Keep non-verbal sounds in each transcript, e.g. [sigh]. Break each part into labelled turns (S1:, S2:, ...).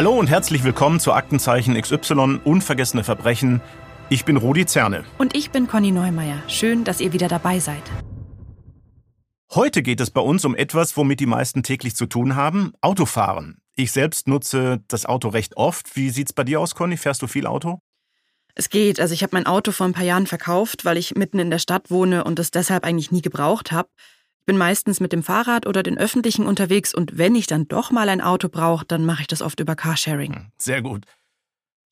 S1: Hallo und herzlich willkommen zu Aktenzeichen XY Unvergessene Verbrechen. Ich bin Rudi Zerne.
S2: Und ich bin Conny Neumeier. Schön, dass ihr wieder dabei seid.
S1: Heute geht es bei uns um etwas, womit die meisten täglich zu tun haben: Autofahren. Ich selbst nutze das Auto recht oft. Wie sieht's bei dir aus, Conny? Fährst du viel Auto?
S2: Es geht. Also ich habe mein Auto vor ein paar Jahren verkauft, weil ich mitten in der Stadt wohne und es deshalb eigentlich nie gebraucht habe. Ich bin meistens mit dem Fahrrad oder den Öffentlichen unterwegs und wenn ich dann doch mal ein Auto brauche, dann mache ich das oft über Carsharing. Hm,
S1: sehr gut.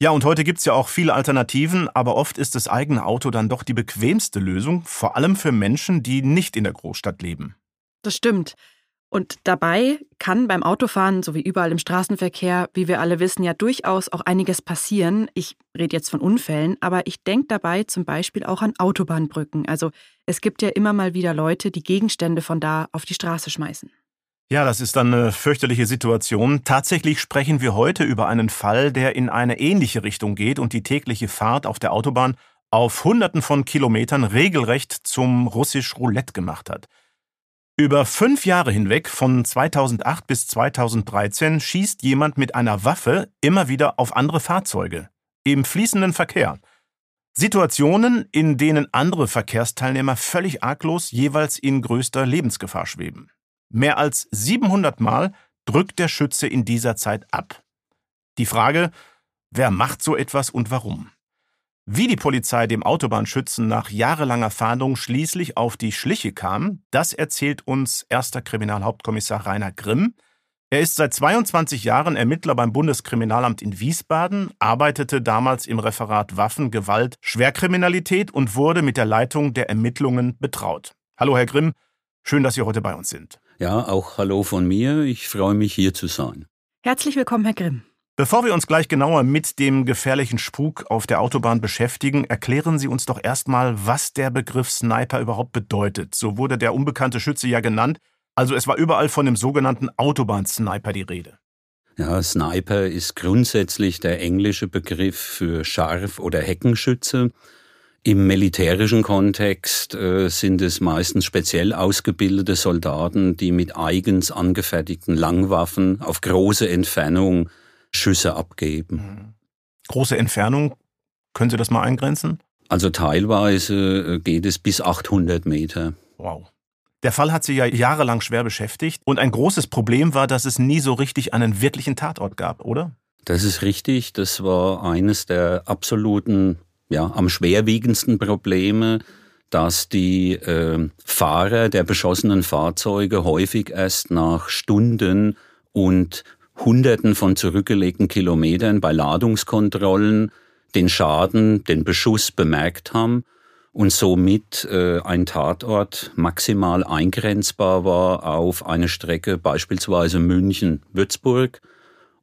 S1: Ja, und heute gibt's ja auch viele Alternativen, aber oft ist das eigene Auto dann doch die bequemste Lösung, vor allem für Menschen, die nicht in der Großstadt leben.
S2: Das stimmt. Und dabei kann beim Autofahren, so wie überall im Straßenverkehr, wie wir alle wissen, ja durchaus auch einiges passieren. Ich rede jetzt von Unfällen, aber ich denke dabei zum Beispiel auch an Autobahnbrücken. Also es gibt ja immer mal wieder Leute, die Gegenstände von da auf die Straße schmeißen.
S1: Ja, das ist dann eine fürchterliche Situation. Tatsächlich sprechen wir heute über einen Fall, der in eine ähnliche Richtung geht und die tägliche Fahrt auf der Autobahn auf Hunderten von Kilometern regelrecht zum russisch Roulette gemacht hat. Über fünf Jahre hinweg, von 2008 bis 2013, schießt jemand mit einer Waffe immer wieder auf andere Fahrzeuge. Im fließenden Verkehr. Situationen, in denen andere Verkehrsteilnehmer völlig arglos jeweils in größter Lebensgefahr schweben. Mehr als 700 Mal drückt der Schütze in dieser Zeit ab. Die Frage, wer macht so etwas und warum? Wie die Polizei dem Autobahnschützen nach jahrelanger Fahndung schließlich auf die Schliche kam, das erzählt uns erster Kriminalhauptkommissar Rainer Grimm. Er ist seit 22 Jahren Ermittler beim Bundeskriminalamt in Wiesbaden, arbeitete damals im Referat Waffen, Gewalt, Schwerkriminalität und wurde mit der Leitung der Ermittlungen betraut. Hallo, Herr Grimm. Schön, dass Sie heute bei uns sind.
S3: Ja, auch hallo von mir. Ich freue mich, hier zu sein.
S2: Herzlich willkommen, Herr Grimm.
S1: Bevor wir uns gleich genauer mit dem gefährlichen Spuk auf der Autobahn beschäftigen, erklären Sie uns doch erstmal, was der Begriff Sniper überhaupt bedeutet. So wurde der unbekannte Schütze ja genannt. Also es war überall von dem sogenannten Autobahnsniper die Rede.
S3: Ja, Sniper ist grundsätzlich der englische Begriff für Scharf- oder Heckenschütze. Im militärischen Kontext äh, sind es meistens speziell ausgebildete Soldaten, die mit eigens angefertigten Langwaffen auf große Entfernung Schüsse abgeben. Mhm.
S1: Große Entfernung, können Sie das mal eingrenzen?
S3: Also teilweise äh, geht es bis 800 Meter.
S1: Wow. Der Fall hat Sie ja jahrelang schwer beschäftigt und ein großes Problem war, dass es nie so richtig einen wirklichen Tatort gab, oder?
S3: Das ist richtig. Das war eines der absoluten, ja, am schwerwiegendsten Probleme, dass die äh, Fahrer der beschossenen Fahrzeuge häufig erst nach Stunden und Hunderten von zurückgelegten Kilometern bei Ladungskontrollen den Schaden, den Beschuss bemerkt haben und somit äh, ein Tatort maximal eingrenzbar war auf eine Strecke beispielsweise München-Würzburg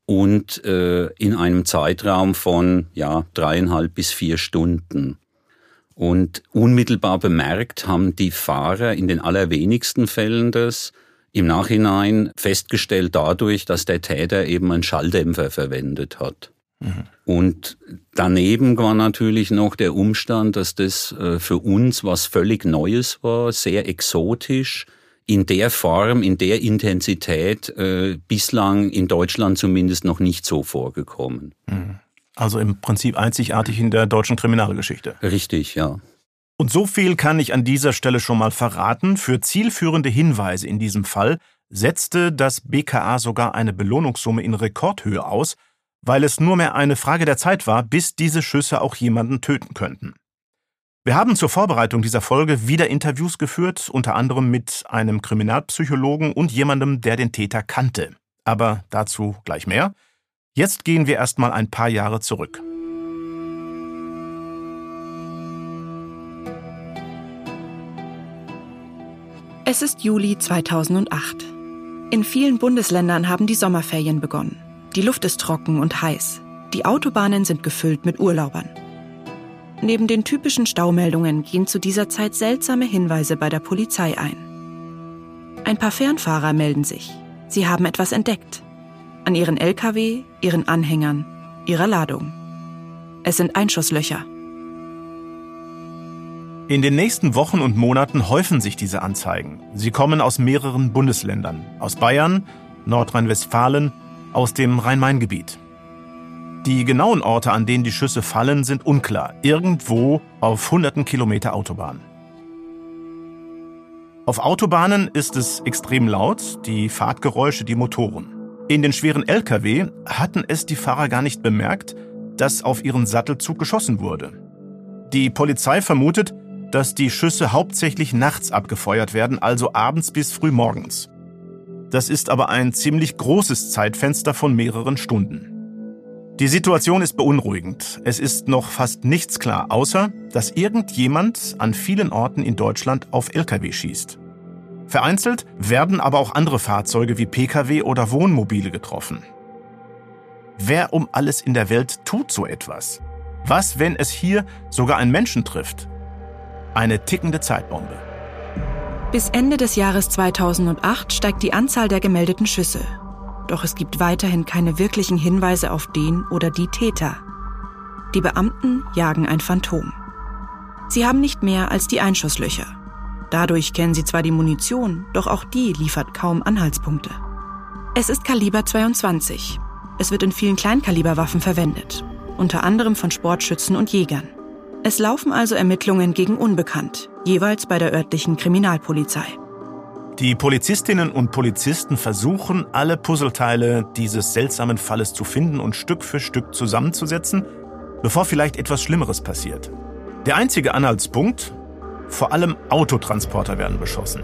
S3: und äh, in einem Zeitraum von ja dreieinhalb bis vier Stunden. Und unmittelbar bemerkt haben die Fahrer in den allerwenigsten Fällen das, im Nachhinein festgestellt dadurch, dass der Täter eben einen Schalldämpfer verwendet hat. Mhm. Und daneben war natürlich noch der Umstand, dass das äh, für uns was völlig Neues war, sehr exotisch, in der Form, in der Intensität äh, bislang in Deutschland zumindest noch nicht so vorgekommen.
S1: Mhm. Also im Prinzip einzigartig in der deutschen Kriminalgeschichte.
S3: Richtig, ja.
S1: Und so viel kann ich an dieser Stelle schon mal verraten. Für zielführende Hinweise in diesem Fall setzte das BKA sogar eine Belohnungssumme in Rekordhöhe aus, weil es nur mehr eine Frage der Zeit war, bis diese Schüsse auch jemanden töten könnten. Wir haben zur Vorbereitung dieser Folge wieder Interviews geführt, unter anderem mit einem Kriminalpsychologen und jemandem, der den Täter kannte. Aber dazu gleich mehr. Jetzt gehen wir erstmal ein paar Jahre zurück.
S2: Es ist Juli 2008. In vielen Bundesländern haben die Sommerferien begonnen. Die Luft ist trocken und heiß. Die Autobahnen sind gefüllt mit Urlaubern. Neben den typischen Staumeldungen gehen zu dieser Zeit seltsame Hinweise bei der Polizei ein. Ein paar Fernfahrer melden sich. Sie haben etwas entdeckt. An ihren Lkw, ihren Anhängern, ihrer Ladung. Es sind Einschusslöcher.
S1: In den nächsten Wochen und Monaten häufen sich diese Anzeigen. Sie kommen aus mehreren Bundesländern. Aus Bayern, Nordrhein-Westfalen, aus dem Rhein-Main-Gebiet. Die genauen Orte, an denen die Schüsse fallen, sind unklar. Irgendwo auf hunderten Kilometer Autobahn. Auf Autobahnen ist es extrem laut, die Fahrtgeräusche, die Motoren. In den schweren Lkw hatten es die Fahrer gar nicht bemerkt, dass auf ihren Sattelzug geschossen wurde. Die Polizei vermutet, dass die Schüsse hauptsächlich nachts abgefeuert werden, also abends bis früh morgens. Das ist aber ein ziemlich großes Zeitfenster von mehreren Stunden. Die Situation ist beunruhigend. Es ist noch fast nichts klar, außer dass irgendjemand an vielen Orten in Deutschland auf Lkw schießt. Vereinzelt werden aber auch andere Fahrzeuge wie Pkw oder Wohnmobile getroffen. Wer um alles in der Welt tut so etwas? Was, wenn es hier sogar einen Menschen trifft? Eine tickende Zeitbombe.
S2: Bis Ende des Jahres 2008 steigt die Anzahl der gemeldeten Schüsse doch es gibt weiterhin keine wirklichen Hinweise auf den oder die Täter. Die Beamten jagen ein Phantom. Sie haben nicht mehr als die Einschusslöcher. Dadurch kennen sie zwar die Munition, doch auch die liefert kaum Anhaltspunkte. Es ist Kaliber 22. Es wird in vielen Kleinkaliberwaffen verwendet, unter anderem von Sportschützen und Jägern. Es laufen also Ermittlungen gegen Unbekannt, jeweils bei der örtlichen Kriminalpolizei.
S1: Die Polizistinnen und Polizisten versuchen, alle Puzzleteile dieses seltsamen Falles zu finden und Stück für Stück zusammenzusetzen, bevor vielleicht etwas Schlimmeres passiert. Der einzige Anhaltspunkt, vor allem Autotransporter werden beschossen.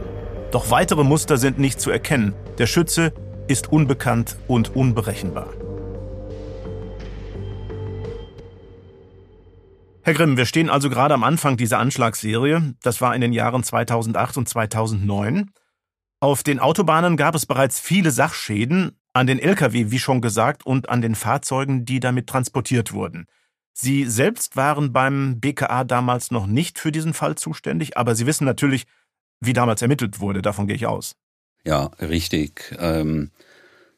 S1: Doch weitere Muster sind nicht zu erkennen. Der Schütze ist unbekannt und unberechenbar. Herr Grimm, wir stehen also gerade am Anfang dieser Anschlagsserie. Das war in den Jahren 2008 und 2009. Auf den Autobahnen gab es bereits viele Sachschäden, an den Lkw, wie schon gesagt, und an den Fahrzeugen, die damit transportiert wurden. Sie selbst waren beim BKA damals noch nicht für diesen Fall zuständig, aber Sie wissen natürlich, wie damals ermittelt wurde, davon gehe ich aus.
S3: Ja, richtig. Ähm,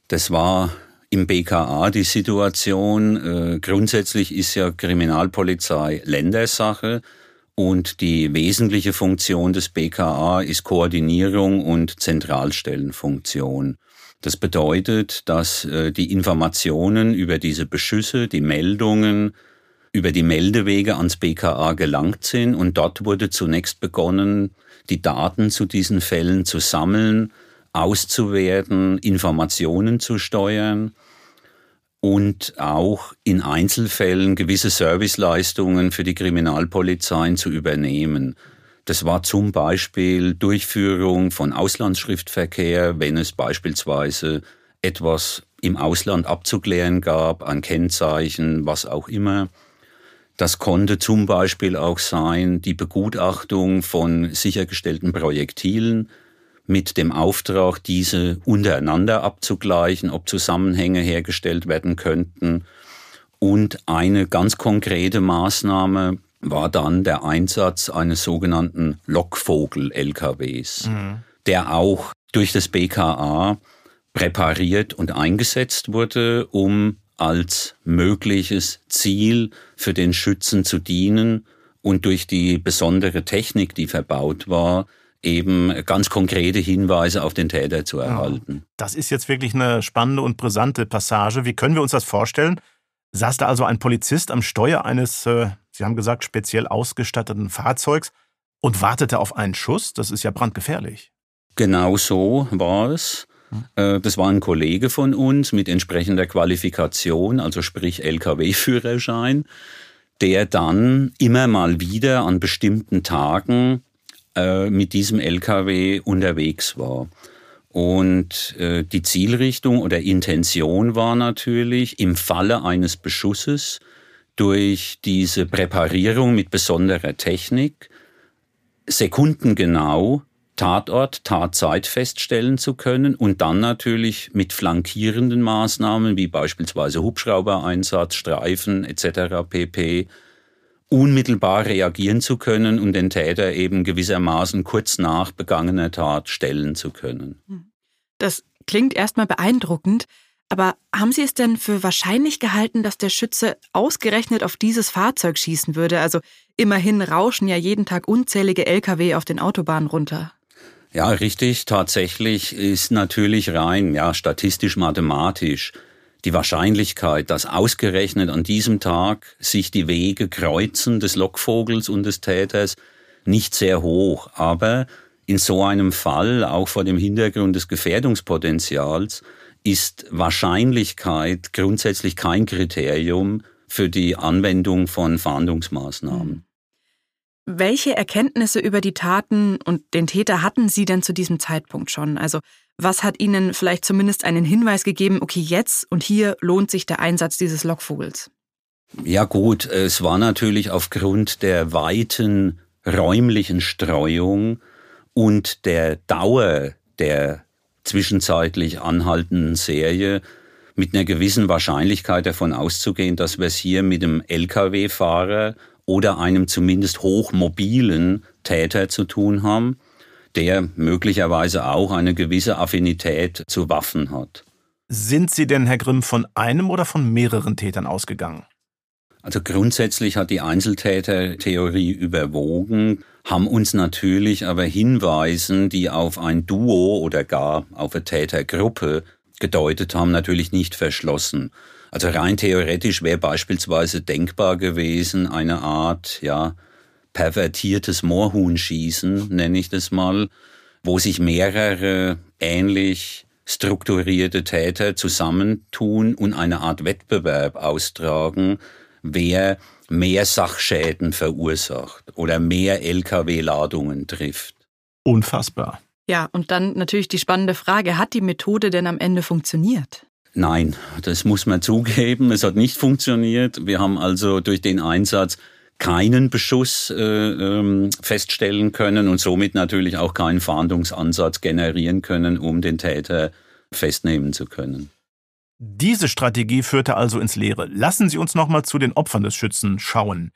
S3: das war im BKA die Situation. Äh, grundsätzlich ist ja Kriminalpolizei Ländersache. Und die wesentliche Funktion des BKA ist Koordinierung und Zentralstellenfunktion. Das bedeutet, dass äh, die Informationen über diese Beschüsse, die Meldungen, über die Meldewege ans BKA gelangt sind und dort wurde zunächst begonnen, die Daten zu diesen Fällen zu sammeln, auszuwerten, Informationen zu steuern und auch in Einzelfällen gewisse Serviceleistungen für die Kriminalpolizeien zu übernehmen. Das war zum Beispiel Durchführung von Auslandsschriftverkehr, wenn es beispielsweise etwas im Ausland abzuklären gab, ein Kennzeichen, was auch immer. Das konnte zum Beispiel auch sein die Begutachtung von sichergestellten Projektilen, mit dem Auftrag, diese untereinander abzugleichen, ob Zusammenhänge hergestellt werden könnten. Und eine ganz konkrete Maßnahme war dann der Einsatz eines sogenannten Lockvogel-LKWs, mhm. der auch durch das BKA präpariert und eingesetzt wurde, um als mögliches Ziel für den Schützen zu dienen und durch die besondere Technik, die verbaut war, eben ganz konkrete Hinweise auf den Täter zu erhalten.
S1: Das ist jetzt wirklich eine spannende und brisante Passage. Wie können wir uns das vorstellen? Saß da also ein Polizist am Steuer eines, äh, Sie haben gesagt, speziell ausgestatteten Fahrzeugs und wartete auf einen Schuss? Das ist ja brandgefährlich.
S3: Genau so war es. Hm. Äh, das war ein Kollege von uns mit entsprechender Qualifikation, also sprich Lkw-Führerschein, der dann immer mal wieder an bestimmten Tagen äh, mit diesem LKW unterwegs war. Und äh, die Zielrichtung oder Intention war natürlich, im Falle eines Beschusses durch diese Präparierung mit besonderer Technik sekundengenau Tatort, Tatzeit feststellen zu können und dann natürlich mit flankierenden Maßnahmen wie beispielsweise Hubschraubereinsatz, Streifen etc. pp unmittelbar reagieren zu können und den Täter eben gewissermaßen kurz nach begangener Tat stellen zu können. Hm.
S2: Das klingt erstmal beeindruckend, aber haben Sie es denn für wahrscheinlich gehalten, dass der Schütze ausgerechnet auf dieses Fahrzeug schießen würde? Also immerhin rauschen ja jeden Tag unzählige Lkw auf den Autobahnen runter.
S3: Ja, richtig. Tatsächlich ist natürlich rein, ja, statistisch mathematisch die Wahrscheinlichkeit, dass ausgerechnet an diesem Tag sich die Wege kreuzen des Lockvogels und des Täters, nicht sehr hoch. Aber in so einem Fall, auch vor dem Hintergrund des Gefährdungspotenzials, ist Wahrscheinlichkeit grundsätzlich kein Kriterium für die Anwendung von Fahndungsmaßnahmen.
S2: Welche Erkenntnisse über die Taten und den Täter hatten Sie denn zu diesem Zeitpunkt schon? Also was hat Ihnen vielleicht zumindest einen Hinweis gegeben, okay, jetzt und hier lohnt sich der Einsatz dieses Lockvogels?
S3: Ja gut, es war natürlich aufgrund der weiten räumlichen Streuung und der Dauer der zwischenzeitlich anhaltenden Serie mit einer gewissen Wahrscheinlichkeit davon auszugehen, dass wir es hier mit dem Lkw-Fahrer oder einem zumindest hochmobilen Täter zu tun haben, der möglicherweise auch eine gewisse Affinität zu Waffen hat.
S1: Sind Sie denn, Herr Grimm, von einem oder von mehreren Tätern ausgegangen?
S3: Also grundsätzlich hat die Einzeltätertheorie überwogen, haben uns natürlich aber Hinweisen, die auf ein Duo oder gar auf eine Tätergruppe gedeutet haben, natürlich nicht verschlossen. Also rein theoretisch wäre beispielsweise denkbar gewesen, eine Art, ja, pervertiertes Moorhuhnschießen, nenne ich das mal, wo sich mehrere ähnlich strukturierte Täter zusammentun und eine Art Wettbewerb austragen, wer mehr Sachschäden verursacht oder mehr Lkw-Ladungen trifft.
S1: Unfassbar.
S2: Ja, und dann natürlich die spannende Frage, hat die Methode denn am Ende funktioniert?
S3: Nein, das muss man zugeben. Es hat nicht funktioniert. Wir haben also durch den Einsatz keinen Beschuss äh, ähm, feststellen können und somit natürlich auch keinen Fahndungsansatz generieren können, um den Täter festnehmen zu können.
S1: Diese Strategie führte also ins Leere. Lassen Sie uns nochmal zu den Opfern des Schützen schauen.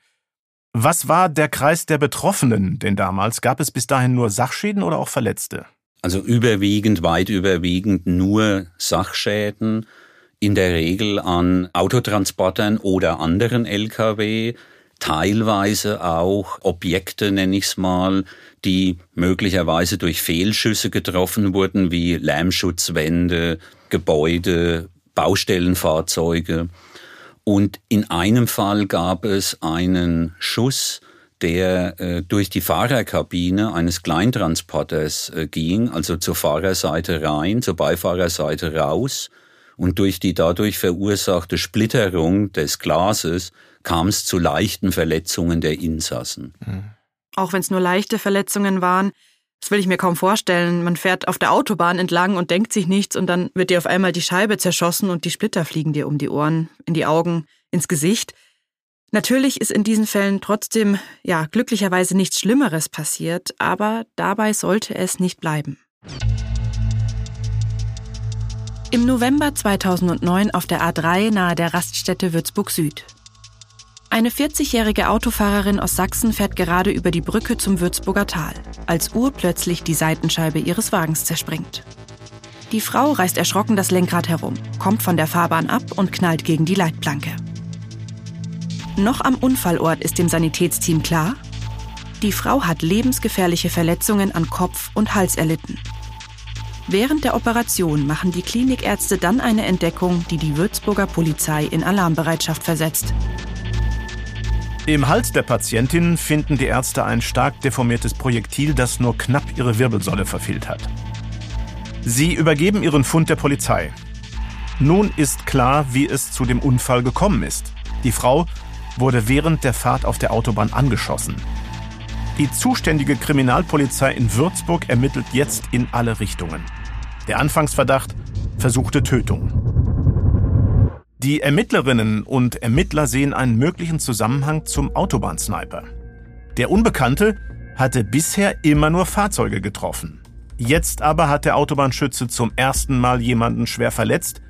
S1: Was war der Kreis der Betroffenen denn damals? Gab es bis dahin nur Sachschäden oder auch Verletzte?
S3: Also überwiegend, weit überwiegend nur Sachschäden, in der Regel an Autotransportern oder anderen Lkw, teilweise auch Objekte, nenne ich es mal, die möglicherweise durch Fehlschüsse getroffen wurden, wie Lärmschutzwände, Gebäude, Baustellenfahrzeuge. Und in einem Fall gab es einen Schuss, der äh, durch die Fahrerkabine eines Kleintransporters äh, ging, also zur Fahrerseite rein, zur Beifahrerseite raus. Und durch die dadurch verursachte Splitterung des Glases kam es zu leichten Verletzungen der Insassen. Mhm.
S2: Auch wenn es nur leichte Verletzungen waren, das will ich mir kaum vorstellen. Man fährt auf der Autobahn entlang und denkt sich nichts und dann wird dir auf einmal die Scheibe zerschossen und die Splitter fliegen dir um die Ohren, in die Augen, ins Gesicht. Natürlich ist in diesen Fällen trotzdem, ja, glücklicherweise nichts Schlimmeres passiert, aber dabei sollte es nicht bleiben. Im November 2009 auf der A3 nahe der Raststätte Würzburg Süd. Eine 40-jährige Autofahrerin aus Sachsen fährt gerade über die Brücke zum Würzburger Tal, als urplötzlich die Seitenscheibe ihres Wagens zerspringt. Die Frau reißt erschrocken das Lenkrad herum, kommt von der Fahrbahn ab und knallt gegen die Leitplanke. Noch am Unfallort ist dem Sanitätsteam klar, die Frau hat lebensgefährliche Verletzungen an Kopf und Hals erlitten. Während der Operation machen die Klinikärzte dann eine Entdeckung, die die Würzburger Polizei in Alarmbereitschaft versetzt.
S1: Im Hals der Patientin finden die Ärzte ein stark deformiertes Projektil, das nur knapp ihre Wirbelsäule verfehlt hat. Sie übergeben ihren Fund der Polizei. Nun ist klar, wie es zu dem Unfall gekommen ist. Die Frau wurde während der Fahrt auf der Autobahn angeschossen. Die zuständige Kriminalpolizei in Würzburg ermittelt jetzt in alle Richtungen. Der Anfangsverdacht versuchte Tötung. Die Ermittlerinnen und Ermittler sehen einen möglichen Zusammenhang zum Autobahnsniper. Der Unbekannte hatte bisher immer nur Fahrzeuge getroffen. Jetzt aber hat der Autobahnschütze zum ersten Mal jemanden schwer verletzt,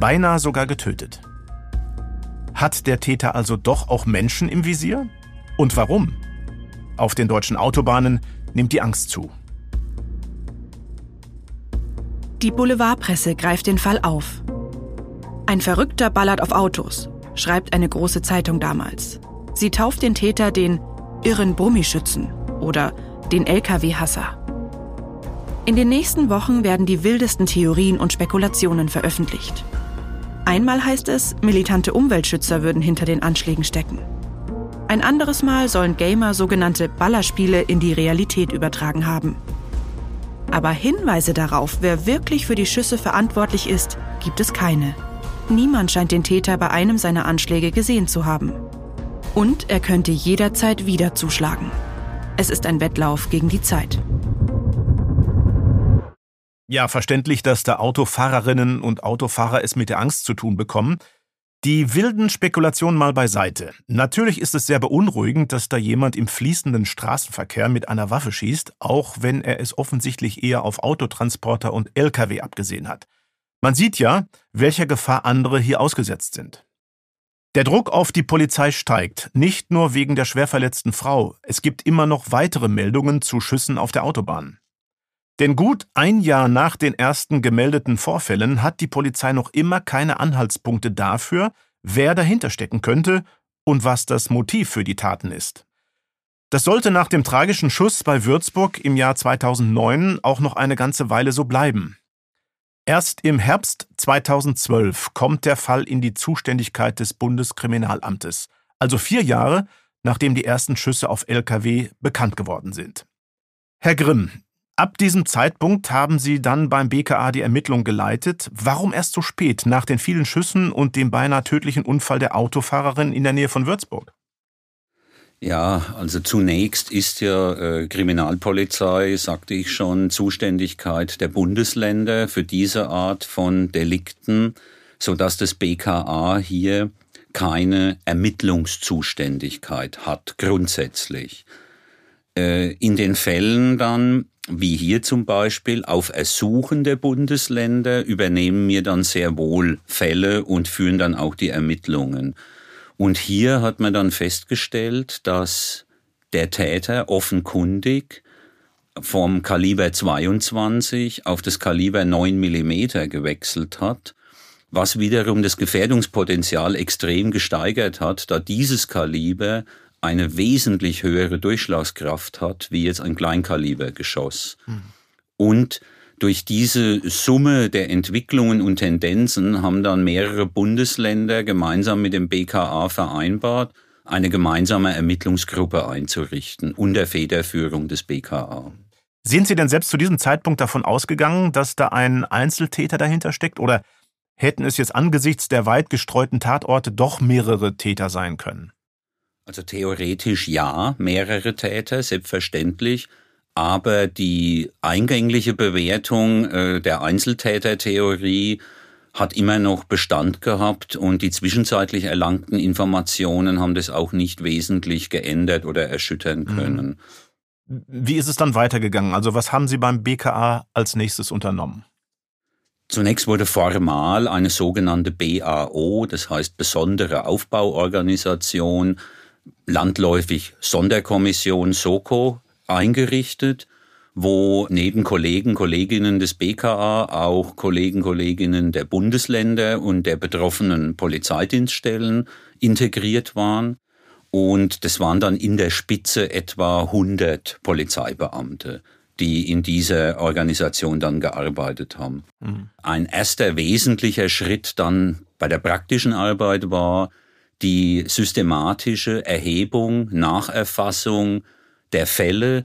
S1: beinahe sogar getötet. Hat der Täter also doch auch Menschen im Visier? Und warum? Auf den deutschen Autobahnen nimmt die Angst zu.
S2: Die Boulevardpresse greift den Fall auf. Ein Verrückter ballert auf Autos, schreibt eine große Zeitung damals. Sie tauft den Täter den irren Brummischützen oder den Lkw-Hasser. In den nächsten Wochen werden die wildesten Theorien und Spekulationen veröffentlicht. Einmal heißt es, militante Umweltschützer würden hinter den Anschlägen stecken. Ein anderes Mal sollen Gamer sogenannte Ballerspiele in die Realität übertragen haben. Aber Hinweise darauf, wer wirklich für die Schüsse verantwortlich ist, gibt es keine. Niemand scheint den Täter bei einem seiner Anschläge gesehen zu haben. Und er könnte jederzeit wieder zuschlagen. Es ist ein Wettlauf gegen die Zeit.
S1: Ja, verständlich, dass da Autofahrerinnen und Autofahrer es mit der Angst zu tun bekommen. Die wilden Spekulationen mal beiseite. Natürlich ist es sehr beunruhigend, dass da jemand im fließenden Straßenverkehr mit einer Waffe schießt, auch wenn er es offensichtlich eher auf Autotransporter und Lkw abgesehen hat. Man sieht ja, welcher Gefahr andere hier ausgesetzt sind. Der Druck auf die Polizei steigt, nicht nur wegen der schwerverletzten Frau, es gibt immer noch weitere Meldungen zu Schüssen auf der Autobahn. Denn gut ein Jahr nach den ersten gemeldeten Vorfällen hat die Polizei noch immer keine Anhaltspunkte dafür, wer dahinter stecken könnte und was das Motiv für die Taten ist. Das sollte nach dem tragischen Schuss bei Würzburg im Jahr 2009 auch noch eine ganze Weile so bleiben. Erst im Herbst 2012 kommt der Fall in die Zuständigkeit des Bundeskriminalamtes, also vier Jahre, nachdem die ersten Schüsse auf Lkw bekannt geworden sind. Herr Grimm, ab diesem Zeitpunkt haben Sie dann beim BKA die Ermittlung geleitet. Warum erst so spät, nach den vielen Schüssen und dem beinahe tödlichen Unfall der Autofahrerin in der Nähe von Würzburg?
S3: Ja, also zunächst ist ja äh, Kriminalpolizei, sagte ich schon, Zuständigkeit der Bundesländer für diese Art von Delikten, so dass das BKA hier keine Ermittlungszuständigkeit hat, grundsätzlich. Äh, in den Fällen dann, wie hier zum Beispiel, auf Ersuchen der Bundesländer übernehmen wir dann sehr wohl Fälle und führen dann auch die Ermittlungen. Und hier hat man dann festgestellt, dass der Täter offenkundig vom Kaliber 22 auf das Kaliber 9 Millimeter gewechselt hat, was wiederum das Gefährdungspotenzial extrem gesteigert hat, da dieses Kaliber eine wesentlich höhere Durchschlagskraft hat, wie jetzt ein Kleinkalibergeschoss. Mhm. Und durch diese Summe der Entwicklungen und Tendenzen haben dann mehrere Bundesländer gemeinsam mit dem BKA vereinbart, eine gemeinsame Ermittlungsgruppe einzurichten unter Federführung des BKA.
S1: Sind Sie denn selbst zu diesem Zeitpunkt davon ausgegangen, dass da ein Einzeltäter dahinter steckt oder hätten es jetzt angesichts der weit gestreuten Tatorte doch mehrere Täter sein können?
S3: Also theoretisch ja, mehrere Täter, selbstverständlich aber die eingängliche Bewertung äh, der Einzeltätertheorie hat immer noch Bestand gehabt und die zwischenzeitlich erlangten Informationen haben das auch nicht wesentlich geändert oder erschüttern mhm. können.
S1: Wie ist es dann weitergegangen? Also was haben Sie beim BKA als nächstes unternommen?
S3: Zunächst wurde formal eine sogenannte BAO, das heißt besondere Aufbauorganisation, landläufig Sonderkommission SOKO eingerichtet, wo neben Kollegen, Kolleginnen des BKA auch Kollegen, Kolleginnen der Bundesländer und der betroffenen Polizeidienststellen integriert waren. Und das waren dann in der Spitze etwa 100 Polizeibeamte, die in dieser Organisation dann gearbeitet haben. Mhm. Ein erster wesentlicher Schritt dann bei der praktischen Arbeit war die systematische Erhebung, Nacherfassung der Fälle,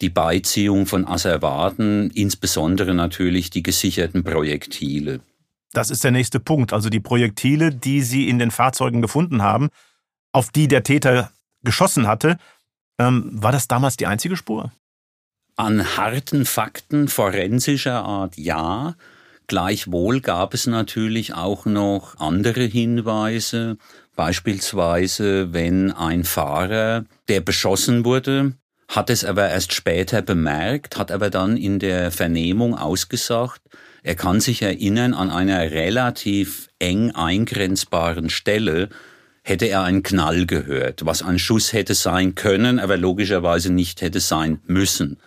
S3: die Beiziehung von Asservaten, insbesondere natürlich die gesicherten Projektile.
S1: Das ist der nächste Punkt. Also die Projektile, die Sie in den Fahrzeugen gefunden haben, auf die der Täter geschossen hatte, ähm, war das damals die einzige Spur?
S3: An harten Fakten forensischer Art ja. Gleichwohl gab es natürlich auch noch andere Hinweise, Beispielsweise, wenn ein Fahrer, der beschossen wurde, hat es aber erst später bemerkt, hat aber dann in der Vernehmung ausgesagt, er kann sich erinnern, an einer relativ eng eingrenzbaren Stelle hätte er einen Knall gehört, was ein Schuss hätte sein können, aber logischerweise nicht hätte sein müssen.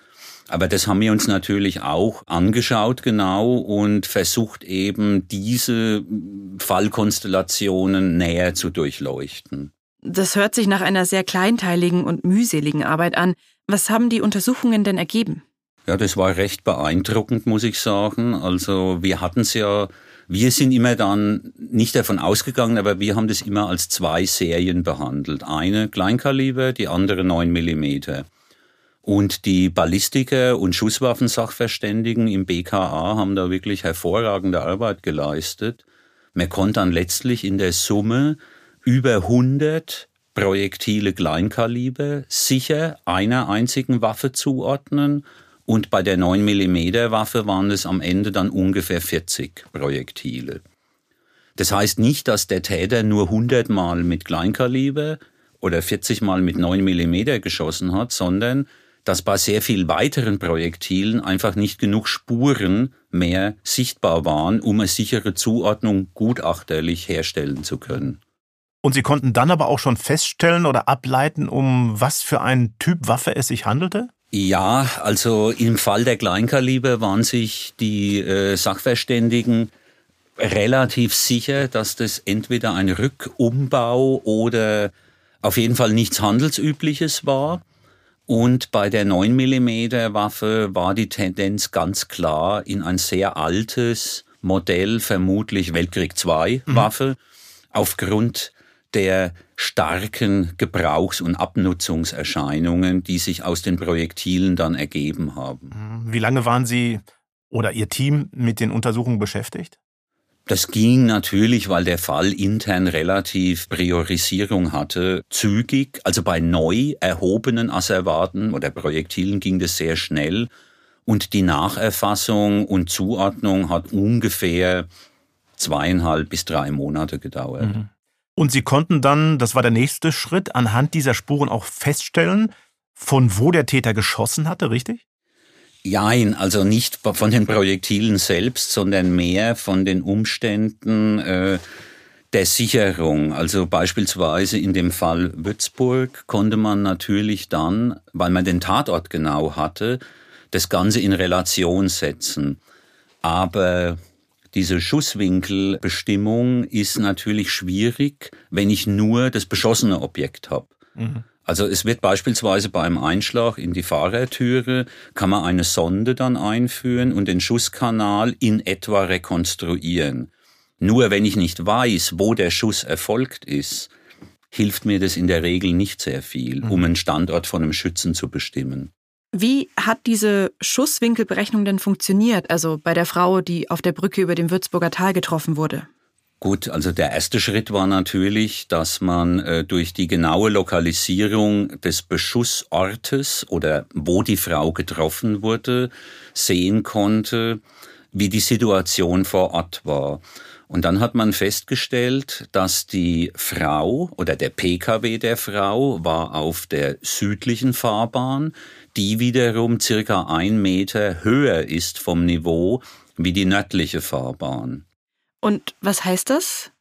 S3: Aber das haben wir uns natürlich auch angeschaut genau und versucht eben diese Fallkonstellationen näher zu durchleuchten.
S2: Das hört sich nach einer sehr kleinteiligen und mühseligen Arbeit an. Was haben die Untersuchungen denn ergeben?
S3: Ja, das war recht beeindruckend, muss ich sagen. Also wir hatten es ja Wir sind immer dann nicht davon ausgegangen, aber wir haben das immer als zwei Serien behandelt. Eine Kleinkaliber, die andere 9 Millimeter. Und die Ballistiker und Schusswaffensachverständigen im BKA haben da wirklich hervorragende Arbeit geleistet. Man konnte dann letztlich in der Summe über 100 Projektile Kleinkaliber sicher einer einzigen Waffe zuordnen und bei der 9 mm Waffe waren es am Ende dann ungefähr 40 Projektile. Das heißt nicht, dass der Täter nur 100 Mal mit Kleinkaliber oder 40 Mal mit 9 mm geschossen hat, sondern dass bei sehr viel weiteren Projektilen einfach nicht genug Spuren mehr sichtbar waren, um eine sichere Zuordnung gutachterlich herstellen zu können.
S1: Und Sie konnten dann aber auch schon feststellen oder ableiten, um was für einen Typ Waffe es sich handelte?
S3: Ja, also im Fall der Kleinkaliber waren sich die äh, Sachverständigen relativ sicher, dass das entweder ein Rückumbau oder auf jeden Fall nichts Handelsübliches war. Und bei der 9 mm Waffe war die Tendenz ganz klar in ein sehr altes Modell, vermutlich Weltkrieg II mhm. Waffe, mhm. aufgrund der starken Gebrauchs- und Abnutzungserscheinungen, die sich aus den Projektilen dann ergeben haben.
S1: Wie lange waren Sie oder Ihr Team mit den Untersuchungen beschäftigt?
S3: Das ging natürlich, weil der Fall intern relativ Priorisierung hatte, zügig. Also bei neu erhobenen Asservaten oder Projektilen ging das sehr schnell. Und die Nacherfassung und Zuordnung hat ungefähr zweieinhalb bis drei Monate gedauert. Mhm.
S1: Und Sie konnten dann, das war der nächste Schritt, anhand dieser Spuren auch feststellen, von wo der Täter geschossen hatte, richtig?
S3: Jein, also nicht von den Projektilen selbst, sondern mehr von den Umständen äh, der Sicherung. Also beispielsweise in dem Fall Würzburg konnte man natürlich dann, weil man den Tatort genau hatte, das Ganze in Relation setzen. Aber diese Schusswinkelbestimmung ist natürlich schwierig, wenn ich nur das beschossene Objekt habe. Mhm. Also es wird beispielsweise beim Einschlag in die Fahrertüre, kann man eine Sonde dann einführen und den Schusskanal in etwa rekonstruieren. Nur wenn ich nicht weiß, wo der Schuss erfolgt ist, hilft mir das in der Regel nicht sehr viel, um mhm. einen Standort von einem Schützen zu bestimmen.
S2: Wie hat diese Schusswinkelberechnung denn funktioniert, also bei der Frau, die auf der Brücke über dem Würzburger Tal getroffen wurde?
S3: Gut, also der erste Schritt war natürlich, dass man äh, durch die genaue Lokalisierung des Beschussortes oder wo die Frau getroffen wurde, sehen konnte, wie die Situation vor Ort war. Und dann hat man festgestellt, dass die Frau oder der Pkw der Frau war auf der südlichen Fahrbahn, die wiederum circa ein Meter höher ist vom Niveau wie die nördliche Fahrbahn.
S2: Und was heißt das?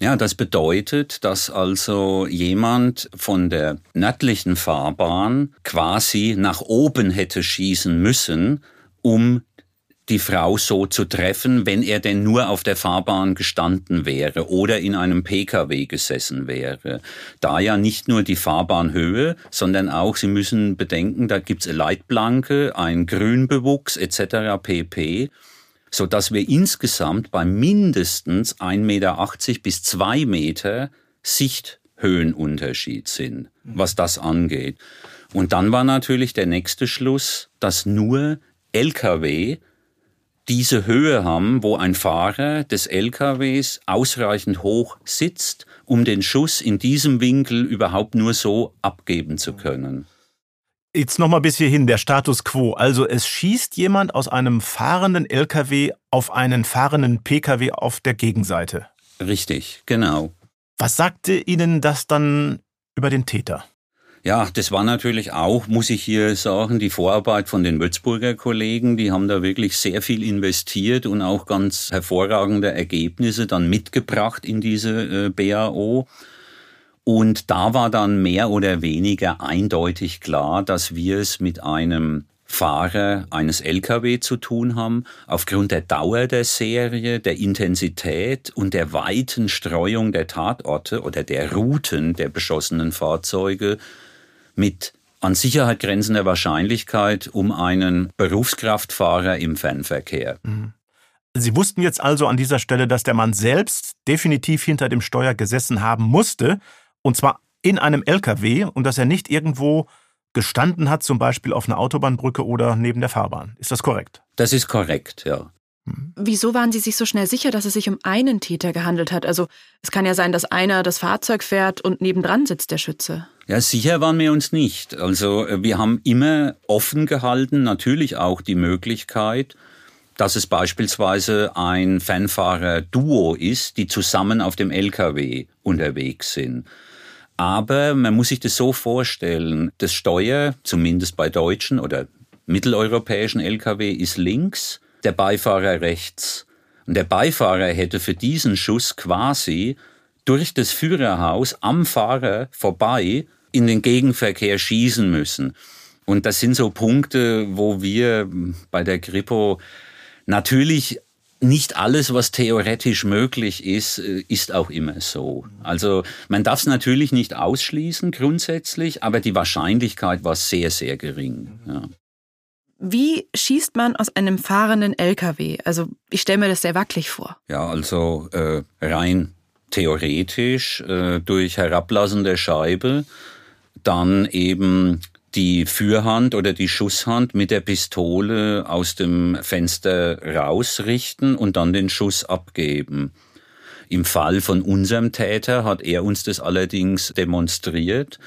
S3: Ja, das bedeutet, dass also jemand von der nördlichen Fahrbahn quasi nach oben hätte schießen müssen, um die Frau so zu treffen, wenn er denn nur auf der Fahrbahn gestanden wäre oder in einem Pkw gesessen wäre. Da ja nicht nur die Fahrbahnhöhe, sondern auch, Sie müssen bedenken, da gibt's eine Leitplanke, ein Grünbewuchs etc. pp so dass wir insgesamt bei mindestens 1,80 Meter bis 2 Meter Sichthöhenunterschied sind, was das angeht. Und dann war natürlich der nächste Schluss, dass nur Lkw diese Höhe haben, wo ein Fahrer des LKWs ausreichend hoch sitzt, um den Schuss in diesem Winkel überhaupt nur so abgeben zu können.
S1: Jetzt nochmal bis hierhin, der Status quo. Also es schießt jemand aus einem fahrenden LKW auf einen fahrenden PKW auf der Gegenseite.
S3: Richtig, genau.
S1: Was sagte Ihnen das dann über den Täter?
S3: Ja, das war natürlich auch, muss ich hier sagen, die Vorarbeit von den Würzburger Kollegen. Die haben da wirklich sehr viel investiert und auch ganz hervorragende Ergebnisse dann mitgebracht in diese äh, BAO. Und da war dann mehr oder weniger eindeutig klar, dass wir es mit einem Fahrer eines Lkw zu tun haben, aufgrund der Dauer der Serie, der Intensität und der weiten Streuung der Tatorte oder der Routen der beschossenen Fahrzeuge mit an Sicherheit grenzender Wahrscheinlichkeit um einen Berufskraftfahrer im Fernverkehr. Mhm.
S1: Sie wussten jetzt also an dieser Stelle, dass der Mann selbst definitiv hinter dem Steuer gesessen haben musste, und zwar in einem LKW, und dass er nicht irgendwo gestanden hat, zum Beispiel auf einer Autobahnbrücke oder neben der Fahrbahn. Ist das korrekt?
S3: Das ist korrekt, ja.
S2: Wieso waren Sie sich so schnell sicher, dass es sich um einen Täter gehandelt hat? Also es kann ja sein, dass einer das Fahrzeug fährt und nebendran sitzt der Schütze.
S3: Ja, sicher waren wir uns nicht. Also äh, wir haben immer offen gehalten, natürlich auch die Möglichkeit, dass es beispielsweise ein Fanfahrer-Duo ist, die zusammen auf dem LKW unterwegs sind. Aber man muss sich das so vorstellen, das Steuer, zumindest bei deutschen oder mitteleuropäischen Lkw, ist links, der Beifahrer rechts. Und der Beifahrer hätte für diesen Schuss quasi durch das Führerhaus am Fahrer vorbei in den Gegenverkehr schießen müssen. Und das sind so Punkte, wo wir bei der Kripo natürlich nicht alles, was theoretisch möglich ist, äh, ist auch immer so. Also man darf es natürlich nicht ausschließen grundsätzlich, aber die Wahrscheinlichkeit war sehr, sehr gering. Ja.
S2: Wie schießt man aus einem fahrenden LKW? Also ich stelle mir das sehr wackelig vor.
S3: Ja, also äh, rein theoretisch äh, durch Herablassen der Scheibe, dann eben die Führhand oder die Schusshand mit der Pistole aus dem Fenster rausrichten und dann den Schuss abgeben. Im Fall von unserem Täter hat er uns das allerdings demonstriert.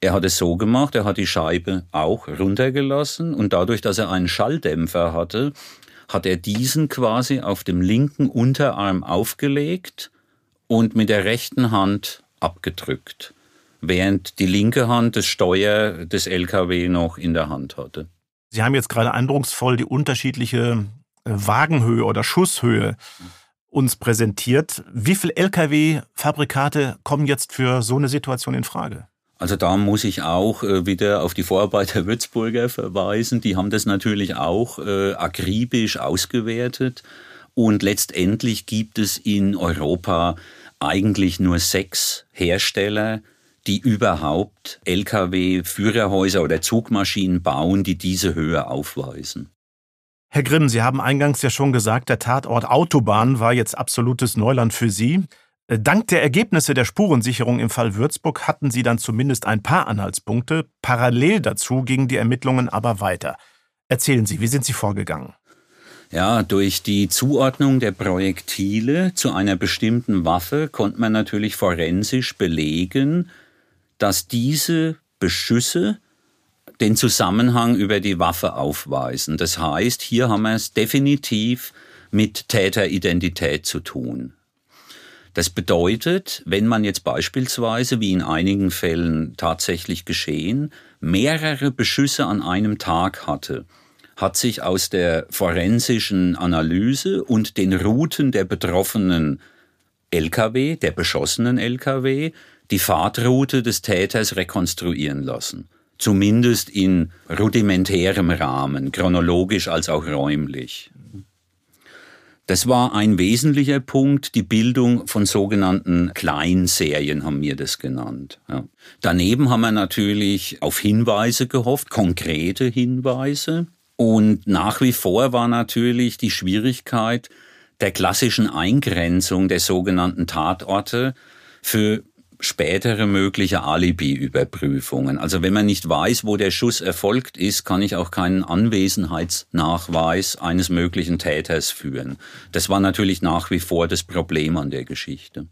S3: Er hat es so gemacht, er hat die Scheibe auch runtergelassen und dadurch, dass er einen Schalldämpfer hatte, hat er diesen quasi auf dem linken Unterarm aufgelegt und mit der rechten Hand abgedrückt während die linke Hand das Steuer des LKW noch in der Hand hatte.
S1: Sie haben jetzt gerade eindrucksvoll die unterschiedliche äh, Wagenhöhe oder Schusshöhe uns präsentiert. Wie viele Lkw-Fabrikate kommen jetzt für so eine Situation in Frage?
S3: Also da muss ich auch äh, wieder auf die Vorarbeit der [laughs] Würzburger verweisen. Die haben das natürlich auch äh, akribisch ausgewertet. Und letztendlich gibt es in Europa eigentlich nur sechs Hersteller, die überhaupt Lkw-Führerhäuser oder Zugmaschinen bauen, die diese Höhe aufweisen.
S1: Herr Grimm, Sie haben eingangs ja schon gesagt, der Tatort Autobahn war jetzt absolutes Neuland für Sie. Äh, dank der Ergebnisse der Spurensicherung im Fall Würzburg hatten Sie dann zumindest ein paar Anhaltspunkte. Parallel dazu gingen die Ermittlungen aber weiter. Erzählen Sie, wie sind Sie vorgegangen?
S3: Ja, durch die Zuordnung der Projektile zu einer bestimmten Waffe konnte man natürlich forensisch belegen, dass diese Beschüsse den Zusammenhang über die Waffe aufweisen. Das heißt, hier haben wir es definitiv mit Täteridentität zu tun. Das bedeutet, wenn man jetzt beispielsweise, wie in einigen Fällen tatsächlich geschehen, mehrere Beschüsse an einem Tag hatte, hat sich aus der forensischen Analyse und den Routen der betroffenen Lkw, der beschossenen Lkw, die Fahrtroute des Täters rekonstruieren lassen. Zumindest in rudimentärem Rahmen, chronologisch als auch räumlich. Das war ein wesentlicher Punkt, die Bildung von sogenannten Kleinserien haben wir das genannt. Ja. Daneben haben wir natürlich auf Hinweise gehofft, konkrete Hinweise. Und nach wie vor war natürlich die Schwierigkeit der klassischen Eingrenzung der sogenannten Tatorte für spätere mögliche Alibi-Überprüfungen. Also wenn man nicht weiß, wo der Schuss erfolgt ist, kann ich auch keinen Anwesenheitsnachweis eines möglichen Täters führen. Das war natürlich nach wie vor das Problem an der Geschichte.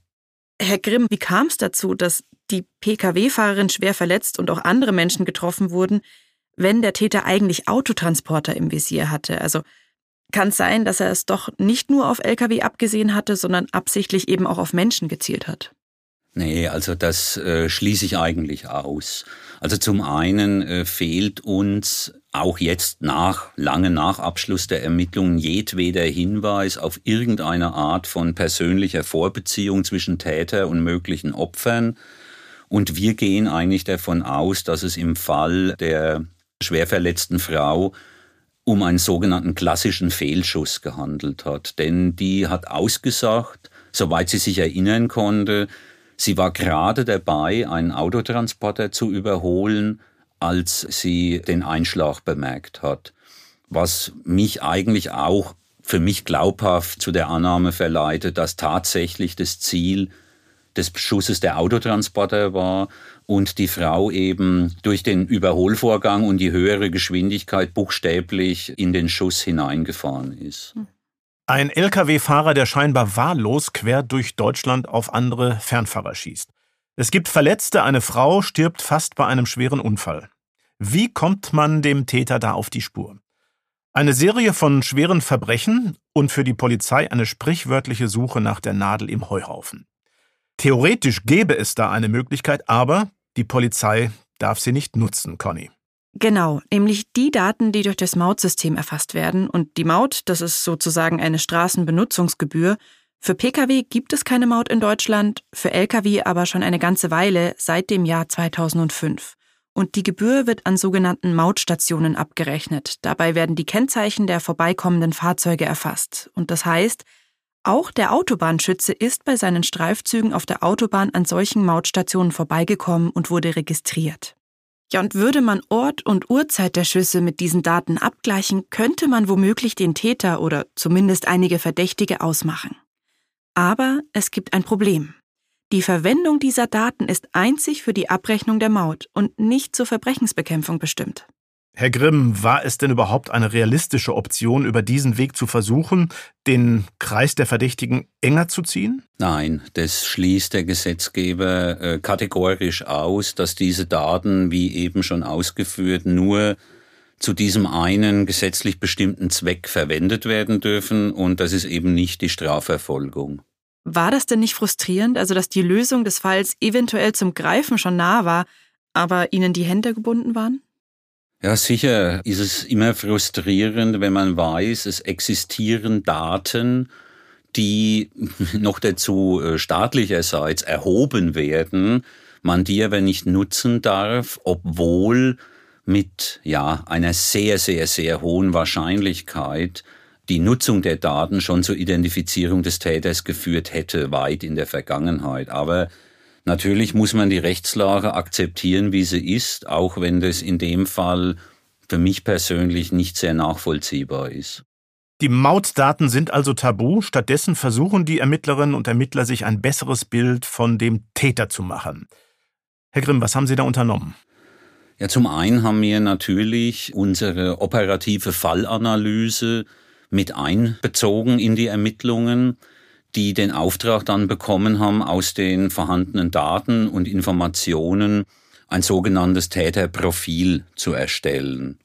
S2: Herr Grimm, wie kam es dazu, dass die Pkw-Fahrerin schwer verletzt und auch andere Menschen getroffen wurden, wenn der Täter eigentlich Autotransporter im Visier hatte? Also kann es sein, dass er es doch nicht nur auf Lkw abgesehen hatte, sondern absichtlich eben auch auf Menschen gezielt hat?
S3: Nee, also das äh, schließe ich eigentlich aus. Also zum einen äh, fehlt uns auch jetzt nach, lange nach Abschluss der Ermittlungen jedweder Hinweis auf irgendeine Art von persönlicher Vorbeziehung zwischen Täter und möglichen Opfern. Und wir gehen eigentlich davon aus, dass es im Fall der schwer verletzten Frau um einen sogenannten klassischen Fehlschuss gehandelt hat. Denn die hat ausgesagt, soweit sie sich erinnern konnte, Sie war gerade dabei, einen Autotransporter zu überholen, als sie den Einschlag bemerkt hat. Was mich eigentlich auch für mich glaubhaft zu der Annahme verleitet, dass tatsächlich das Ziel des Schusses der Autotransporter war und die Frau eben durch den Überholvorgang und die höhere Geschwindigkeit buchstäblich in den Schuss hineingefahren ist. Hm.
S1: Ein Lkw-Fahrer, der scheinbar wahllos quer durch Deutschland auf andere Fernfahrer schießt. Es gibt Verletzte, eine Frau stirbt fast bei einem schweren Unfall. Wie kommt man dem Täter da auf die Spur? Eine Serie von schweren Verbrechen und für die Polizei eine sprichwörtliche Suche nach der Nadel im Heuhaufen. Theoretisch gäbe es da eine Möglichkeit, aber die Polizei darf sie nicht nutzen, Conny.
S2: Genau, nämlich die Daten, die durch das Mautsystem erfasst werden. Und die Maut, das ist sozusagen eine Straßenbenutzungsgebühr. Für Pkw gibt es keine Maut in Deutschland, für Lkw aber schon eine ganze Weile, seit dem Jahr 2005. Und die Gebühr wird an sogenannten Mautstationen abgerechnet. Dabei werden die Kennzeichen der vorbeikommenden Fahrzeuge erfasst. Und das heißt, auch der Autobahnschütze ist bei seinen Streifzügen auf der Autobahn an solchen Mautstationen vorbeigekommen und wurde registriert. Ja, und würde man Ort und Uhrzeit der Schüsse mit diesen Daten abgleichen, könnte man womöglich den Täter oder zumindest einige Verdächtige ausmachen. Aber es gibt ein Problem. Die Verwendung dieser Daten ist einzig für die Abrechnung der Maut und nicht zur Verbrechensbekämpfung bestimmt.
S1: Herr Grimm, war es denn überhaupt eine realistische Option, über diesen Weg zu versuchen, den Kreis der Verdächtigen enger zu ziehen?
S3: Nein, das schließt der Gesetzgeber äh, kategorisch aus, dass diese Daten, wie eben schon ausgeführt, nur zu diesem einen gesetzlich bestimmten Zweck verwendet werden dürfen und das ist eben nicht die Strafverfolgung.
S2: War das denn nicht frustrierend, also dass die Lösung des Falls eventuell zum Greifen schon nah war, aber Ihnen die Hände gebunden waren?
S3: Ja, sicher ist es immer frustrierend, wenn man weiß, es existieren Daten, die [laughs] noch dazu äh, staatlicherseits erhoben werden, man die aber nicht nutzen darf, obwohl mit ja einer sehr sehr sehr hohen Wahrscheinlichkeit die Nutzung der Daten schon zur Identifizierung des Täters geführt hätte, weit in der Vergangenheit. Aber natürlich muss man die Rechtslage akzeptieren, wie sie ist, auch wenn das in dem Fall für mich persönlich nicht sehr nachvollziehbar ist.
S1: Die Mautdaten sind also tabu, stattdessen versuchen die Ermittlerinnen und Ermittler sich ein besseres Bild von dem Täter zu machen. Herr Grimm, was haben Sie da unternommen?
S3: Ja, zum einen haben wir natürlich unsere operative Fallanalyse mit einbezogen in die Ermittlungen, die den Auftrag dann bekommen haben, aus den vorhandenen Daten und Informationen ein sogenanntes Täterprofil zu erstellen.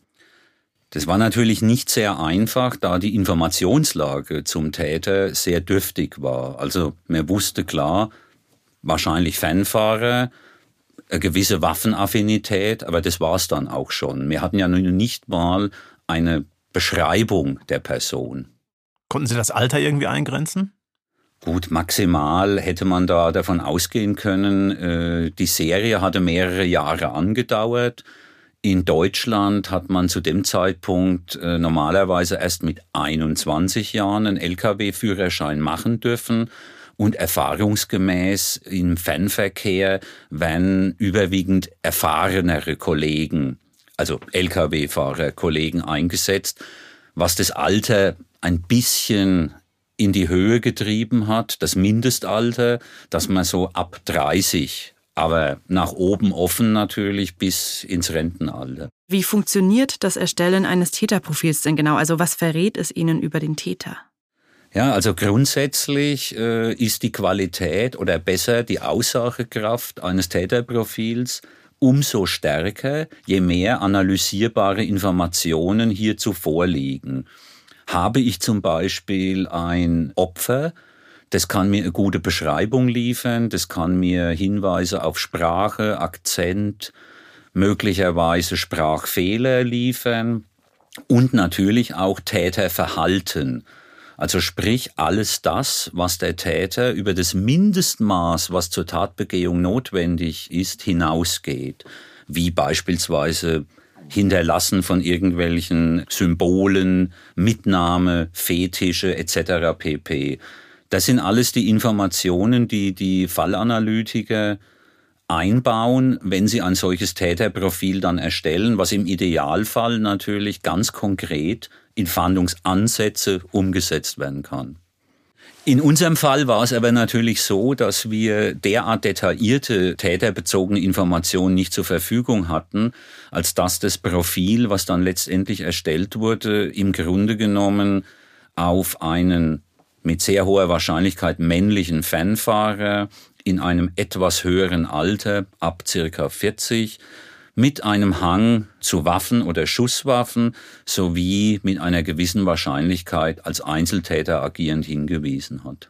S3: Das war natürlich nicht sehr einfach, da die Informationslage zum Täter sehr dürftig war. Also mir wusste klar, wahrscheinlich Fanfahrer, eine gewisse Waffenaffinität, aber das war's dann auch schon. Wir hatten ja nun nicht mal eine Beschreibung der Person.
S1: Konnten Sie das Alter irgendwie eingrenzen?
S3: Gut, maximal hätte man da davon ausgehen können. Äh, die Serie hatte mehrere Jahre angedauert. In Deutschland hat man zu dem Zeitpunkt äh, normalerweise erst mit 21 Jahren einen Lkw-Führerschein machen dürfen. Und erfahrungsgemäß im Fernverkehr werden überwiegend erfahrenere Kollegen also Lkw-Fahrer, Kollegen eingesetzt, was das Alter ein bisschen in die Höhe getrieben hat, das Mindestalter, dass man so ab 30, aber nach oben offen natürlich bis ins Rentenalter.
S2: Wie funktioniert das Erstellen eines Täterprofils denn genau? Also was verrät es Ihnen über den Täter?
S3: Ja, also grundsätzlich äh, ist die Qualität oder besser die Aussagekraft eines Täterprofils umso stärker, je mehr analysierbare Informationen hierzu vorliegen. Habe ich zum Beispiel ein Opfer, das kann mir eine gute Beschreibung liefern, das kann mir Hinweise auf Sprache, Akzent, möglicherweise Sprachfehler liefern und natürlich auch Täterverhalten. Also sprich alles das, was der Täter über das Mindestmaß, was zur Tatbegehung notwendig ist, hinausgeht, wie beispielsweise Hinterlassen von irgendwelchen Symbolen, Mitnahme, Fetische etc. pp. Das sind alles die Informationen, die die Fallanalytiker einbauen, wenn Sie ein solches Täterprofil dann erstellen, was im Idealfall natürlich ganz konkret in Fahndungsansätze umgesetzt werden kann. In unserem Fall war es aber natürlich so, dass wir derart detaillierte täterbezogene Informationen nicht zur Verfügung hatten, als dass das Profil, was dann letztendlich erstellt wurde, im Grunde genommen auf einen mit sehr hoher Wahrscheinlichkeit männlichen Fanfahrer in einem etwas höheren Alter, ab circa 40, mit einem Hang zu Waffen oder Schusswaffen sowie mit einer gewissen Wahrscheinlichkeit als Einzeltäter agierend hingewiesen hat.